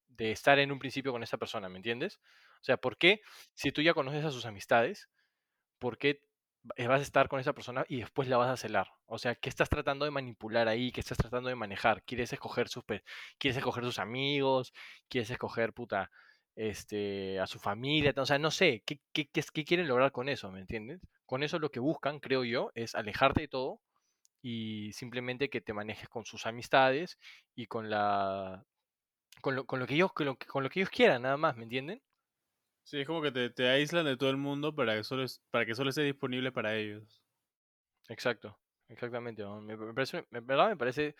de estar en un principio con esta persona? ¿Me entiendes? O sea, ¿por qué si tú ya conoces a sus amistades, por qué va- vas a estar con esa persona y después la vas a celar? O sea, ¿qué estás tratando de manipular ahí? ¿Qué estás tratando de manejar? ¿Quieres escoger sus, quieres escoger sus amigos? ¿Quieres escoger, puta, este, a su familia? O sea, no sé, ¿qué, qué, qué, qué quieren lograr con eso? ¿Me entiendes? Con eso lo que buscan, creo yo, es alejarte de todo y simplemente que te manejes con sus amistades y con la con lo, con lo que ellos con lo, que- con lo que ellos quieran nada más, ¿me entienden? Sí, es como que te, te aíslan de todo el mundo para que solo, es- para que solo esté disponible para ellos. Exacto, exactamente. ¿no? Me, me parece, en verdad me parece,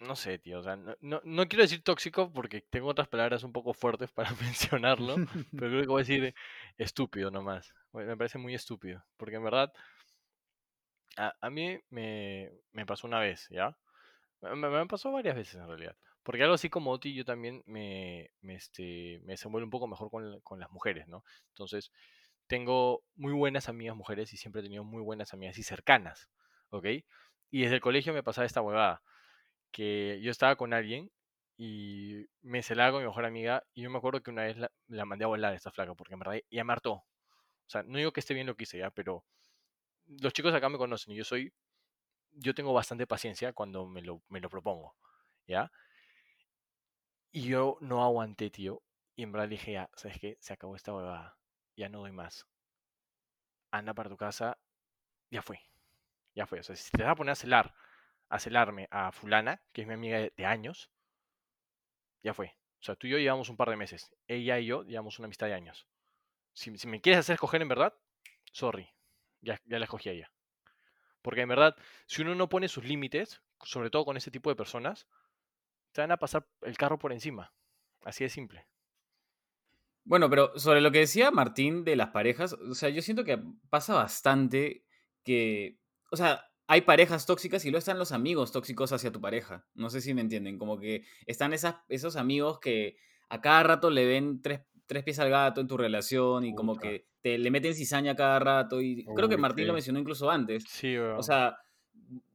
no sé, tío, o sea, no, no, no quiero decir tóxico porque tengo otras palabras un poco fuertes para mencionarlo, pero creo que voy a decir estúpido nomás. Me parece muy estúpido, porque en verdad a, a mí me, me pasó una vez, ¿ya? Me- me pasó varias veces en realidad. Porque algo así como Oti, yo también me, me, este, me desenvuelvo un poco mejor con, con las mujeres, ¿no? Entonces, tengo muy buenas amigas mujeres y siempre he tenido muy buenas amigas y cercanas, ¿ok? Y desde el colegio me pasaba esta huevada, que yo estaba con alguien y me celaba con mi mejor amiga y yo me acuerdo que una vez la, la mandé a volar a esta flaca porque en verdad ya me hartó. O sea, no digo que esté bien lo que hice ya, pero los chicos acá me conocen y yo soy, yo tengo bastante paciencia cuando me lo, me lo propongo, ¿ya? Y yo no aguanté, tío. Y en verdad dije, ya, ¿sabes qué? Se acabó esta huevada. Ya no doy más. Anda para tu casa. Ya fue. Ya fue. O sea, si te vas a poner a celar, a celarme a fulana, que es mi amiga de, años, ya fue. O sea, tú y yo llevamos un par de meses. Ella y yo llevamos una amistad de años. Si, me quieres hacer escoger en verdad, sorry. Ya, ya la escogí a ella. Porque en verdad, si uno no pone sus límites, sobre todo con ese tipo de personas, te van a pasar el carro por encima. Así de simple. Bueno, pero sobre lo que decía Martín de las parejas, o sea, yo siento que pasa bastante que, o sea, hay parejas tóxicas y luego están los amigos tóxicos hacia tu pareja. No sé si me entienden, como que están esas, esos amigos que a cada rato le ven tres, tres pies al gato en tu relación y como que te le meten cizaña a cada rato y creo que Martín lo mencionó incluso antes. Sí, weón. O sea,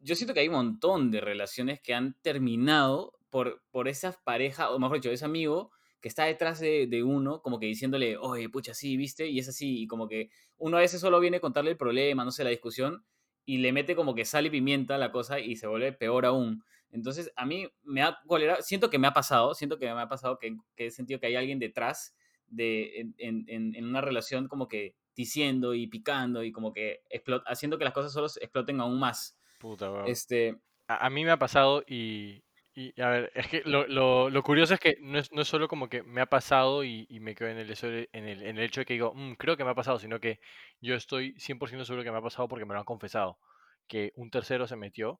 yo siento que hay un montón de relaciones que han terminado por, por esas parejas, o mejor dicho, ese amigo que está detrás de, de uno, como que diciéndole, oye, pucha, sí, viste, y es así, y como que uno a veces solo viene a contarle el problema, no sé, la discusión, y le mete como que sal y pimienta la cosa y se vuelve peor aún. Entonces, a mí me ha cólera, siento que me ha pasado, siento que me ha pasado que, que he sentido que hay alguien detrás de, en, en- una relación como que diciendo y picando y como que explot- haciendo que las cosas solo exploten aún más. Puta, weón. Este, A, a mí me ha pasado y, y, a ver, es que lo, lo, lo curioso es que no es, no es solo como que me ha pasado y, y me quedo en el, hecho de- en, el, en el hecho de que digo, "Mm, creo que me ha pasado, sino que yo estoy 100% seguro que me ha pasado porque me lo han confesado, que un tercero se metió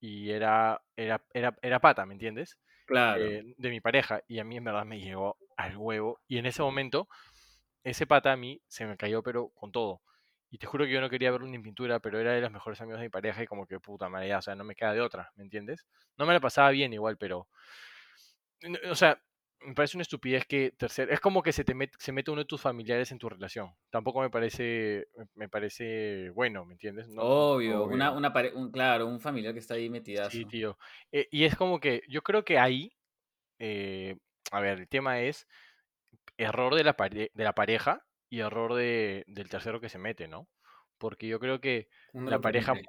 y era, era, era, era pata, ¿me entiendes? claro. eh, de mi pareja y a mí en verdad me llegó al huevo y en ese momento ese pata a mí se me cayó pero con todo Y te juro que yo no quería verlo ni en pintura, pero era de los mejores amigos de mi pareja y como que puta madre, ya, o sea, no me queda de otra, ¿me entiendes? No me la pasaba bien igual, pero... O sea, me parece una estupidez que tercer... Es como que se te met- se mete uno de tus familiares en tu relación. Tampoco me parece, me- parece bueno, ¿me entiendes? No, Obvio, Una, una pare- un, claro, un familiar que está ahí metidazo. Sí, tío. Eh, y es como que yo creo que ahí, eh, a ver, el tema es error de la, pare- de la pareja y error de, del tercero que se mete, ¿no? Porque yo creo que la pareja muy,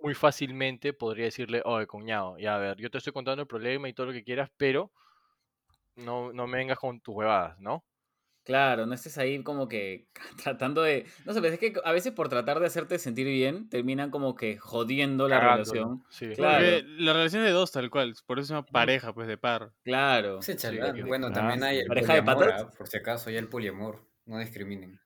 muy fácilmente podría decirle, oye, cuñado, ya a ver, yo te estoy contando el problema y todo lo que quieras, pero no, no me vengas con tus huevadas, ¿no? Claro, no estés ahí como que tratando de... No sé, pero es que a veces por tratar de hacerte sentir bien, terminan como que jodiendo la relación. sí. Claro. Porque la relación es de dos, tal cual. Por eso se llama pareja, pues, de par. Claro. Se Sí, tío. Bueno, Ah, también hay sí. el ¿Pareja de patas? ah, por si acaso, ya el poliamor. No discriminen.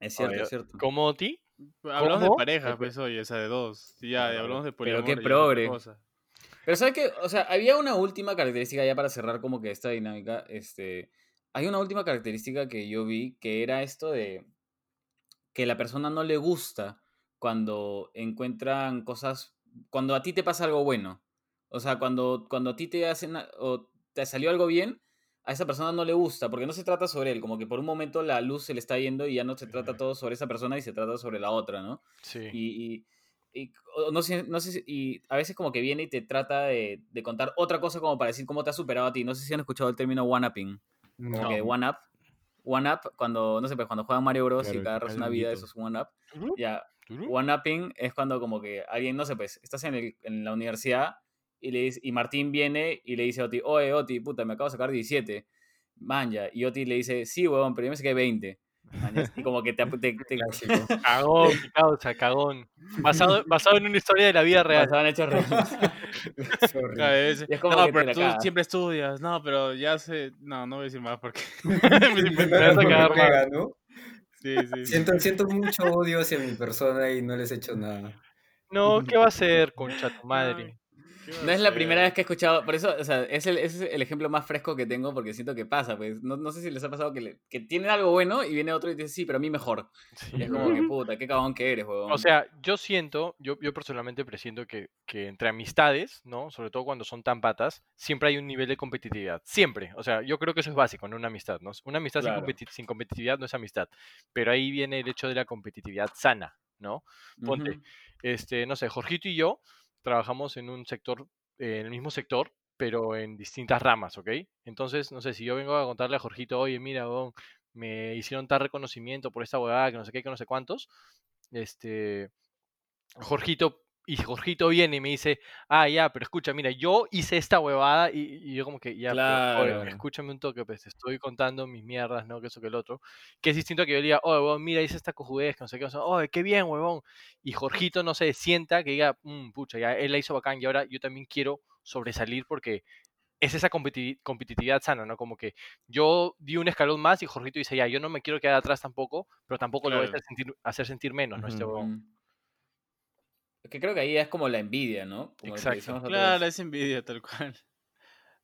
Es cierto, Oye, es cierto. ¿Cómo ti? Hablamos de pareja, pues, oye, o sea, de dos. Ya, hablamos de Pero poliamor. qué es otra progre. cosa. Pero ¿sabes qué? O sea, había una última característica ya para cerrar como que esta dinámica. Este, hay una última característica que yo vi que era esto de que la persona no le gusta cuando encuentran cosas, cuando a ti te pasa algo bueno. O sea, cuando, cuando a ti te hacen o te salió algo bien, a esa persona no le gusta, porque no se trata sobre él, como que por un momento la luz se le está yendo y ya no se trata todo sobre esa persona y se trata sobre la otra, ¿no? Sí. y, y- y- no sé, no sé si- y a veces como que viene y te trata de, de contar otra cosa como para decir cómo te ha superado a ti. No sé si han escuchado el término one-upping. Como No. que one-up. One-up, cuando, no sé, pues cuando juegan Mario Bros y Claro, te agarras hay una un vida, eso es one-up. Ya, ¿Turu? one-upping es cuando como que alguien, no sé, pues, estás en, el- en la universidad y, le dice, y Martín viene y le dice a Oti, oye, Oti, puta, me acabo de sacar 17. Manja. Y Oti le dice, sí, huevón, pero yo me saqué 20. Mañas. Y como que te, te, te-. Cagón, causa, cagón. Basado, basado en una historia de la vida real. pasaban hechos reales. Es como no, que pero tú cagas. siempre estudias. No, pero ya sé. No, no voy a decir más porque. Me vas a cagar mal. pega, ¿no? sí, sí. sí. Siento, siento mucho odio hacia mi persona y no les he hecho nada. No, ¿qué va a ser, concha tu madre? ¿Qué va No es la primera vez que he escuchado, por eso, o sea, es el, es el ejemplo más fresco que tengo porque siento que pasa, pues. No, no sé si les ha pasado que, le- que tienen algo bueno y viene otro y dice, sí, pero a mí mejor. Sí, Y es como que, puta, qué cagón que eres, huevón. O sea, yo siento, yo, yo personalmente presiento que, que entre amistades, ¿no? Sobre todo cuando son tan patas, siempre hay un nivel de competitividad. Siempre. O sea, yo creo que eso es básico en una amistad, ¿no? Una amistad sin, Claro. competi- sin competitividad no es amistad. Pero ahí viene el hecho de la competitividad sana, ¿no? Ponte, este, no sé, Jorgito y yo trabajamos en un sector, eh, en el mismo sector, pero en distintas ramas, ¿ok? Entonces, no sé, si yo vengo a contarle a Jorgito, oye, mira, me hicieron tal reconocimiento por esta huevada, que no sé qué, que no sé cuántos, este, Jorgito, y Jorgito viene y me dice, ah, ya, pero escucha, mira, yo hice esta huevada y, y yo como que, ya, pero, oye, Claro. escúchame un toque, pues estoy contando mis mierdas, ¿no? Que eso que el otro. Que es distinto a que yo le diga, oye, huevón, mira, hice esta cojudez, que no sé qué, o sea, oye, qué bien, huevón. Y Jorgito, no se sienta, que diga, "Mm, pucha, ya él la hizo bacán y ahora yo también quiero sobresalir porque es esa competi- competitividad sana, ¿no? Como que yo di un escalón más y Jorgito dice, ya, yo no me quiero quedar atrás tampoco, pero tampoco lo voy a hacer sentir, hacer sentir menos, ¿no? Este huevón. Es que creo que ahí es como la envidia, ¿no? Como Exacto. Claro, es envidia, tal cual.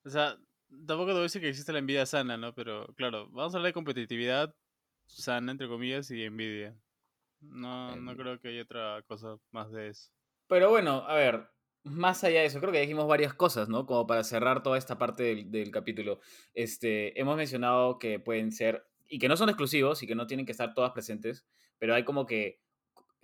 O sea, tampoco te voy a decir que existe la envidia sana, ¿no? Pero claro, vamos a hablar de competitividad sana, entre comillas, y envidia. No, no creo que haya otra cosa más de eso. Pero bueno, a ver, más allá de eso, creo que dijimos varias cosas, ¿no? Como para cerrar toda esta parte del, del capítulo. Este, hemos mencionado que pueden ser, y que no son exclusivos y que no tienen que estar todas presentes, pero hay como que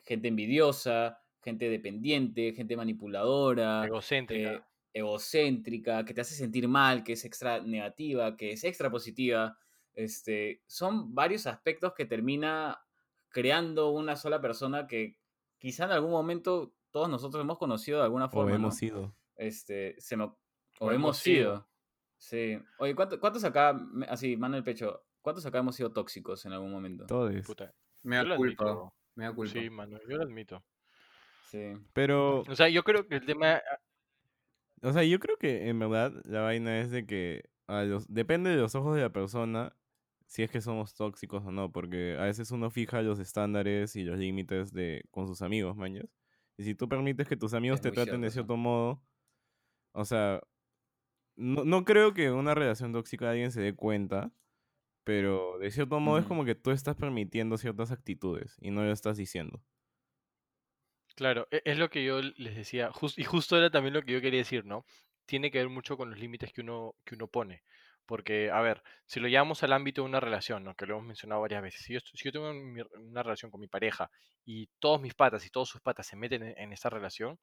gente envidiosa, gente dependiente, gente manipuladora, Egocéntrica. eh, egocéntrica, que te hace sentir mal, que es extra negativa, que es extra positiva. Este, son varios aspectos que termina creando una sola persona que quizá en algún momento todos nosotros hemos conocido de alguna O forma. ¿no? hemos sido. Este, se me- o, O hemos sido. Sí. Oye, ¿cuánto- ¿cuántos acá, así, mano en el pecho, cuántos acá hemos sido tóxicos en algún momento? Todos. Puta, Me da culpa. Me da culpa. Sí, mano, yo lo admito. Sí. Pero, O sea, yo creo que el tema... o sea, yo creo que en verdad la vaina es de que a los, depende de los ojos de la persona si es que somos tóxicos o no, porque a veces uno fija los estándares y los límites de con sus amigos, mañas. Y si tú permites que tus amigos Es te traten de cierto modo, o sea, no, no creo que en una relación tóxica alguien se dé cuenta, pero de cierto modo es como que tú estás permitiendo ciertas actitudes y no lo estás diciendo. Claro, e- es lo que yo les decía, y justo era también lo que yo quería decir, ¿no? Tiene que ver mucho con los límites que uno, que uno pone. Porque, a ver, si lo llevamos al ámbito de una relación, ¿no? Que lo hemos mencionado varias veces, si yo, tengo una relación con mi pareja y todos mis patas y todos sus patas se meten en, en esa relación,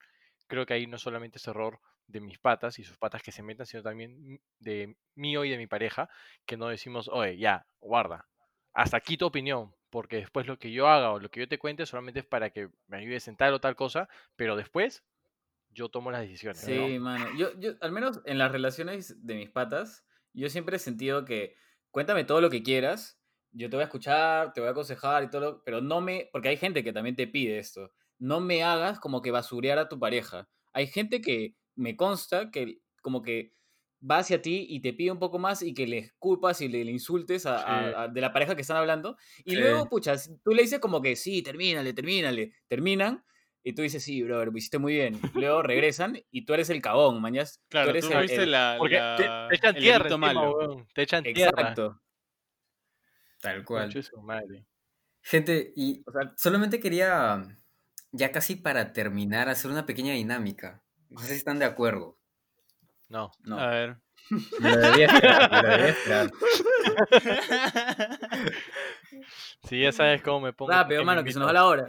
creo que ahí no solamente es error de mis patas y sus patas que se metan, sino también de mío y de mi pareja, que no decimos, oye, ya, guarda, hasta aquí tu opinión, porque después lo que yo haga o lo que yo te cuente solamente es para que me ayudes en tal o tal cosa, pero después yo tomo las decisiones. Sí, mano. Yo, yo, al menos en las relaciones de mis patas, yo siempre he sentido que cuéntame todo lo que quieras, yo te voy a escuchar, te voy a aconsejar y todo, pero no me, porque hay gente que también te pide esto, no me hagas como que basurear a tu pareja. Hay gente que me consta que como que va hacia ti y te pide un poco más y que le escupas y le, le insultes a, a- Sí. a- de la pareja que están hablando. Y Sí. luego, pucha, si tú le dices como que sí, termínale, termínale, terminan. Y tú dices, sí, brother, lo hiciste muy bien. Luego regresan y tú eres el cabón, mañas. Claro, tú eres tú el- fuiste el- la, Porque te, la- te echan tierra encima, malo. Te echan tierra. Exacto. Tal cual. Madre. Gente, y O sea, solamente quería, ya casi para terminar, hacer una pequeña dinámica. No sé si están de acuerdo. No. no. A ver. Me lo debía esperar, me lo debía esperar. Si ya sabes cómo me pongo. ¿por Rápido, qué me mano, que se nos va la hora.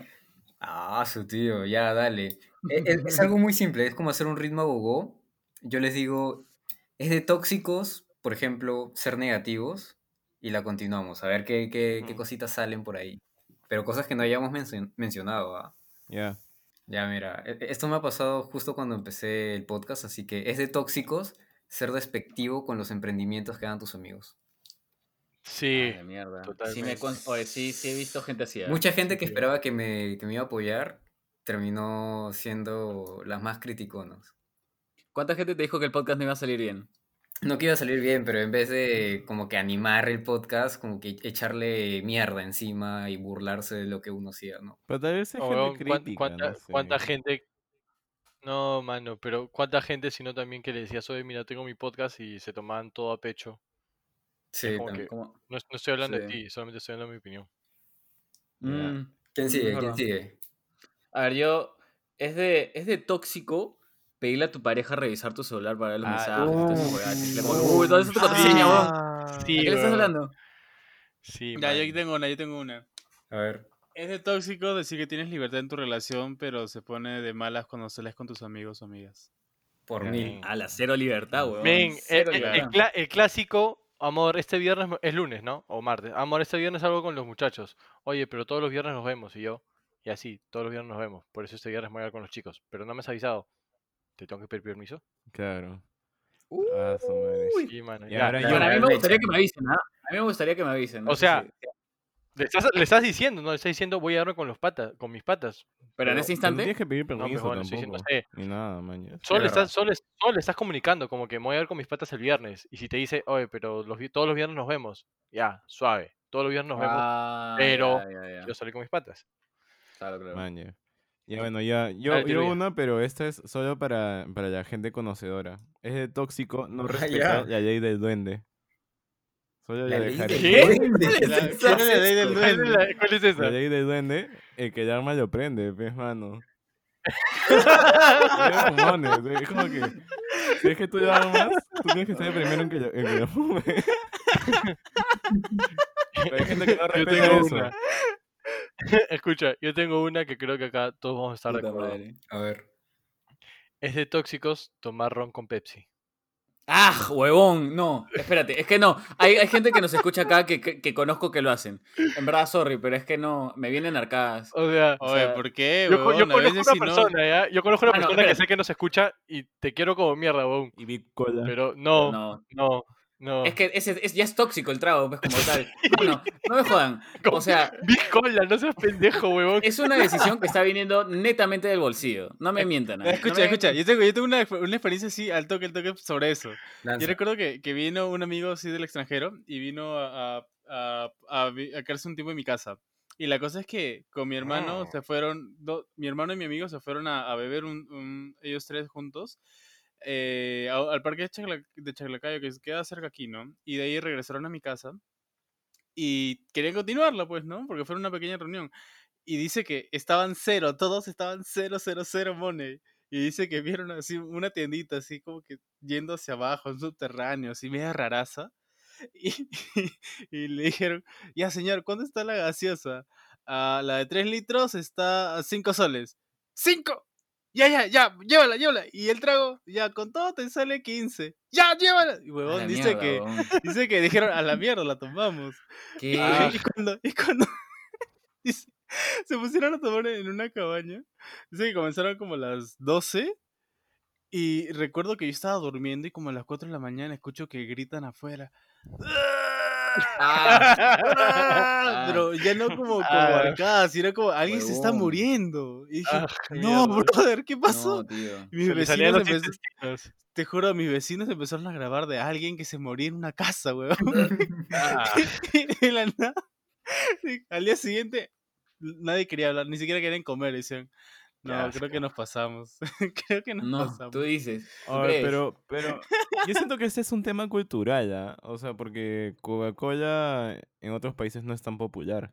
Ah, su tío, ya, dale. Es, algo muy simple, es como hacer un ritmo a gogo. Yo les digo, es de tóxicos, por ejemplo, ser negativos, y la continuamos, a ver qué, qué, qué Ujú. cositas salen por ahí. Pero cosas que no hayamos mencio- mencionado, ¿ah? Ya. Ya, mira, e- e- esto me ha pasado justo cuando empecé el podcast, así que es de tóxicos ser despectivo con los emprendimientos que hagan tus amigos. Sí. Ay, mierda. Sí, totalmente. me con- Oye, sí, sí he visto gente así. ¿ah? Mucha gente que Sí. esperaba que me, que me iba a apoyar terminó siendo las más criticonas. ¿Cuánta gente te dijo que el podcast no iba a salir bien? No que iba a salir bien, pero en vez de como que animar el podcast, como que echarle mierda encima y burlarse de lo que uno hacía, ¿no? Pero tal vez O, gente crítica, cuánta, no sé. cuánta gente. No, mano, pero cuánta gente, sino también que le decías, oye, mira, tengo mi podcast y se tomaban todo a pecho. Sí, como que- Como- No, es- no estoy hablando de ti, solamente estoy dando mi opinión. Mm, ¿Quién sigue? es ¿Quién sigue? A ver, yo. Es de, es de tóxico pedirle a tu pareja revisar tu celular para ver los Ah, mensajes. uh, uh, Uy, todo eso es tu contraseña. Ah, ¿A Sí, qué le estás hablando? Sí, Ya, yo man. tengo una, yo tengo una. A ver. Es de tóxico decir que tienes libertad en tu relación, pero se pone de malas cuando sales con tus amigos o amigas. Por mil. A la cero libertad, weón. Men, el, Cero el- clásico, amor, este viernes es lunes, ¿no? O martes. Amor, este viernes salgo con los muchachos. Oye, pero todos los viernes nos vemos. Y yo, y así, todos los viernes nos vemos. Por eso este viernes voy a ir con los chicos. Pero no me has avisado. ¿Te tengo que pedir permiso? Claro. Ah. Uy. Sí, mano. Y ya. ahora ya, Bueno, a mí me gustaría que me avisen, ¿ah? A mí me gustaría que me avisen. no O sea, Le estás, le estás diciendo, ¿no? Le estás diciendo, voy a darme con los patas, con mis patas. pero en ese Pero no instante. tienes que pedir permiso sí, tampoco. no sé. Ni nada, mañas. Solo le, estás, solo, solo le estás comunicando, como que me voy a ver con mis patas el viernes. Y si te dice, oye, pero los, todos los viernes nos vemos. Ya, suave. Todos los viernes nos vemos. Ah, pero ya, ya, ya. Yo salí con mis patas. Claro, claro. Maña. Ya bueno, ya. Yo, Dale, yo una, pero esta es solo para, para la gente conocedora. Es de tóxico no Ah, respetar ya. la ley del duende. Solo La ley del ¿Qué? duende. ¿Cuál es la ley del ¿Cuál es, duende? la- cuál es esa? La ley del duende, el que el arma lo prende, pues, mano. Es fumones, eh, es como que si es que tú lo armas, tú tienes que ser el primero en que lo, en que lo fume. Pero hay gente que no respeta eso. una. Escucha, yo tengo una que creo que acá todos vamos a estar de acuerdo. A ver. Es de tóxicos tomar ron con Pepsi. ¡Ah, huevón! No, espérate, es que no. Hay, hay gente que nos escucha acá que, que, que conozco que lo hacen. En verdad, sorry, pero es que no, me vienen arcadas. O sea, O Oye, sea, ¿por qué, yo, huevón? Conozco una si no... persona, ¿ya? Yo conozco una Ah, no, persona que sé que nos escucha y te quiero como mierda, weón. Y Big Cola. Pero no, No, no, no. es que ese, es, ya es tóxico el trago, pues como tal. Bueno, no me jodan. O sea, Big Cola, no seas pendejo, weón. es una decisión que está viniendo netamente del bolsillo. No me mientan. ¿ah? Escucha, No me- escucha, yo tengo, yo tengo una, una experiencia así al toque, al toque sobre eso. Lanza. Yo recuerdo que, que vino un amigo así del extranjero y vino a, a, a, a a quedarse un tiempo en mi casa. Y la cosa es que con mi hermano Ah. se fueron, do- mi hermano y mi amigo se fueron a, a beber un, un- ellos tres juntos eh, al parque de, Chacla- de Chaclacayo que queda cerca aquí, ¿no? Y de ahí regresaron a mi casa y querían continuarla, pues, ¿no? Porque fue una pequeña reunión. y dice que estaban cero, todos estaban cero, cero, cero money. Y dice que vieron así una tiendita así como que yendo hacia abajo, un subterráneo, así media raraza. Y, y le dijeron, ya señor, ¿cuándo está la gaseosa? "Ah, la de 3 litros está a 5 soles. ¡Cinco! Ya, ya, ya, llévala, llévala. Y el trago, ya, con todo te sale 15. Ya, llévala. Y huevón dice mierda, que, huevón. dice que dijeron, a la mierda, la tomamos. ¿Qué? Y cuando, y cuando dice, se pusieron a tomar en una cabaña, dice que comenzaron como a las 12 y recuerdo que yo estaba durmiendo y como a las 4 de la mañana escucho que gritan afuera. Ah, ¡Ah! Pero ya no como, como Ah. arcadas, sino como alguien se está muriendo. Y dije, Ah, no, brother, ¿qué pasó? no, mis Se vecinos, empezó- te juro, mis vecinos empezaron a grabar de alguien que se moría en una casa, weón. Y de la nada, sí, al día siguiente, nadie quería hablar, ni siquiera querían comer. Decían, no, creo que nos pasamos. creo que nos No, pasamos. tú dices. ¿tú A ver, pero, pero yo siento que este es un tema cultural, ¿ya? O sea, porque Coca-Cola en otros países no es tan popular.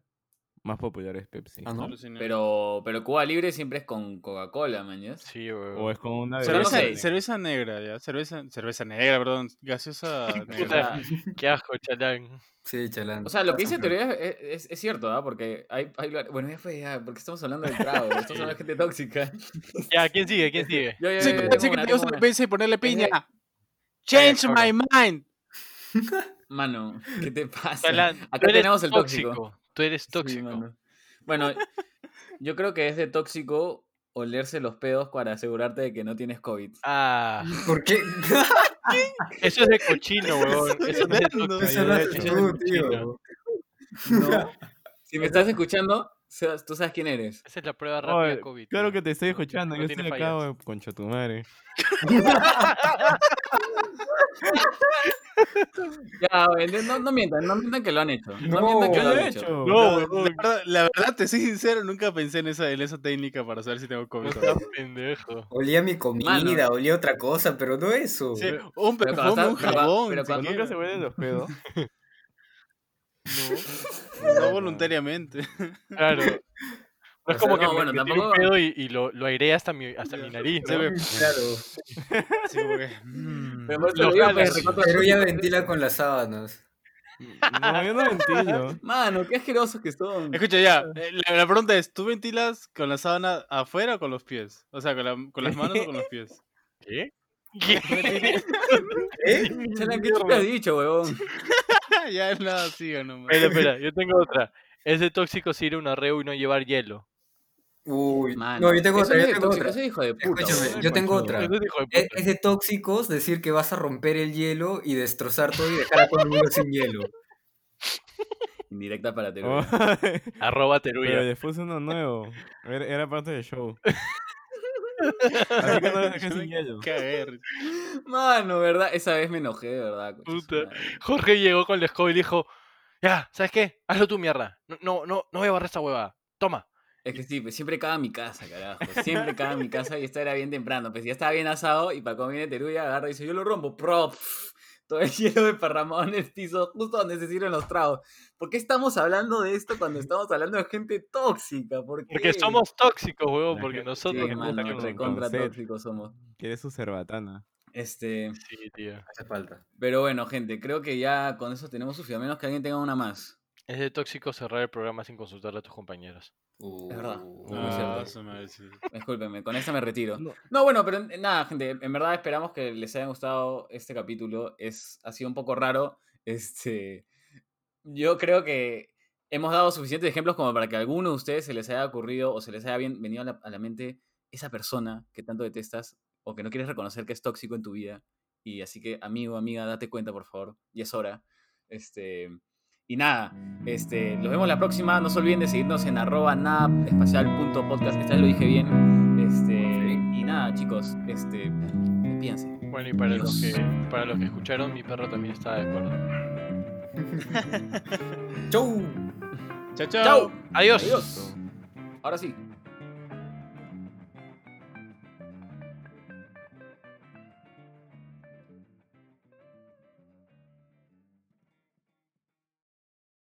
Más popular es Pepsi. Ah, ¿no? Pero, pero Cuba Libre siempre es con Coca-Cola, mañas. sí, O weón. es con una Pero no cerveza, sé. cerveza negra, ya. Cerveza, cerveza negra, perdón. Gaseosa negra. Qué asco, chalán. Sí, chalán. O sea, lo que dice teoría es, es- es cierto, ¿ah? Porque hay, hay Bueno, ya fue, ya, porque estamos hablando del trago, estamos hablando de gente tóxica. Ya, ¿quién sigue? ¿Quién sigue? Yo, yo, Sí, yo, yo sí, que te gusta ponerle piña. Change my mind. Mano, ¿qué te pasa? Chalán, Acá tenemos el tóxico. tóxico. Tú eres tóxico. Bueno, yo creo que es de tóxico olerse los pedos para asegurarte de que no tienes COVID. ah, ¿Por qué? eso es de cochino, weón. Eso no es de tóxico. Eso es tú, tío. No. Si me estás escuchando, tú sabes quién eres. Esa es la prueba rápida Oye, de COVID. claro que te estoy escuchando. no yo estoy acá, concha tu madre. Ya, güey, no, no mientan, no mientan que lo han hecho. No, No, mientan que ¿Qué lo lo han he hecho. hecho? No, No, la, verdad, la verdad, te soy sincero, nunca pensé en esa, en esa técnica para saber si tengo COVID. pendejo. Olía mi comida, Mano. olía otra cosa, pero no eso. Sí, un perfume, un jabón. pero cuando- Nunca se huelen los pedos. No, No voluntariamente. claro. No es como sea, que no, me, bueno, me tiro un tampoco- pedo y, y lo, lo airé hasta mi, hasta mi nariz, ¿no? Claro. Sí, como que, mm. Pero pues, Pero ya ventila con las sábanas. No, yo no ventilo. Mano, qué asquerosos que son. Escucha, ya. eh, La, la pregunta es: ¿tú ventilas con la sábana afuera o con los pies? O sea, con, la- con las manos o con los pies. ¿Qué? ¿Qué? ¿Eh? ¿qué chulo has dicho, huevón? ya nada, siga nomás. Espera, espera, yo tengo otra. Es de tóxico si ir a un arreo y no llevar hielo. Uy, Mano, no, yo tengo otra, yo tengo tóxico, otra. yo tengo otra. Eso es de tóxicos decir que vas a romper el hielo y destrozar todo y dejar a todo el mundo sin hielo. Indirecta para Oh, Teruya. Arroba Pero teruya. después uno nuevo. Era, era parte del show. Así que no dejé sin hielo. Mano, ¿verdad? Esa vez me enojé, de verdad. Puta. Jorge llegó con la escoba y dijo, ya, ¿sabes qué? Hazlo tú, mierda. No, no, no, no voy a barrer esta hueva. Toma. Es que sí, pues siempre caga en mi casa, carajo. Siempre caga en mi casa y esta era bien temprano. Pues ya estaba bien asado y para cuando viene Teruya agarra y dice, yo lo rompo, pro. pf, Todo el hielo desparramado en el piso, justo donde se sirven los tragos. ¿Por qué estamos hablando de esto cuando estamos hablando de gente tóxica? ¿Por qué? Porque somos tóxicos, huevón. La Porque nosotros Sí, mano, recontra tóxicos somos. Quiere su cerbatana. Este, Sí, tío. Hace falta. pero bueno, gente, creo que ya con eso tenemos suficiente. A menos que alguien tenga una más. Es de tóxico cerrar el programa sin consultarle a tus compañeros. Es verdad. Uh, No, es. Ah, madre, sí. Discúlpenme, con esta me retiro. No. No, bueno, pero eh, nada, gente, en verdad esperamos que les haya gustado este capítulo. Es, ha sido un poco raro. Este, yo creo que hemos dado suficientes ejemplos como para que a alguno de ustedes se les haya ocurrido o se les haya bien- venido a la, a la mente esa persona que tanto detestas o que no quieres reconocer que es tóxico en tu vida. Y así que, amigo, amiga, date cuenta, por favor. Y es hora. Este, y nada, este, los vemos la próxima. No se olviden de seguirnos en arroba espacial.podcast. Esta vez lo dije bien. Este, y nada, chicos, este, despídense. Bueno, y para los, que, para los que escucharon, mi perro también está de acuerdo. Chau. ¡Chao! Adiós. Adiós. Ahora sí.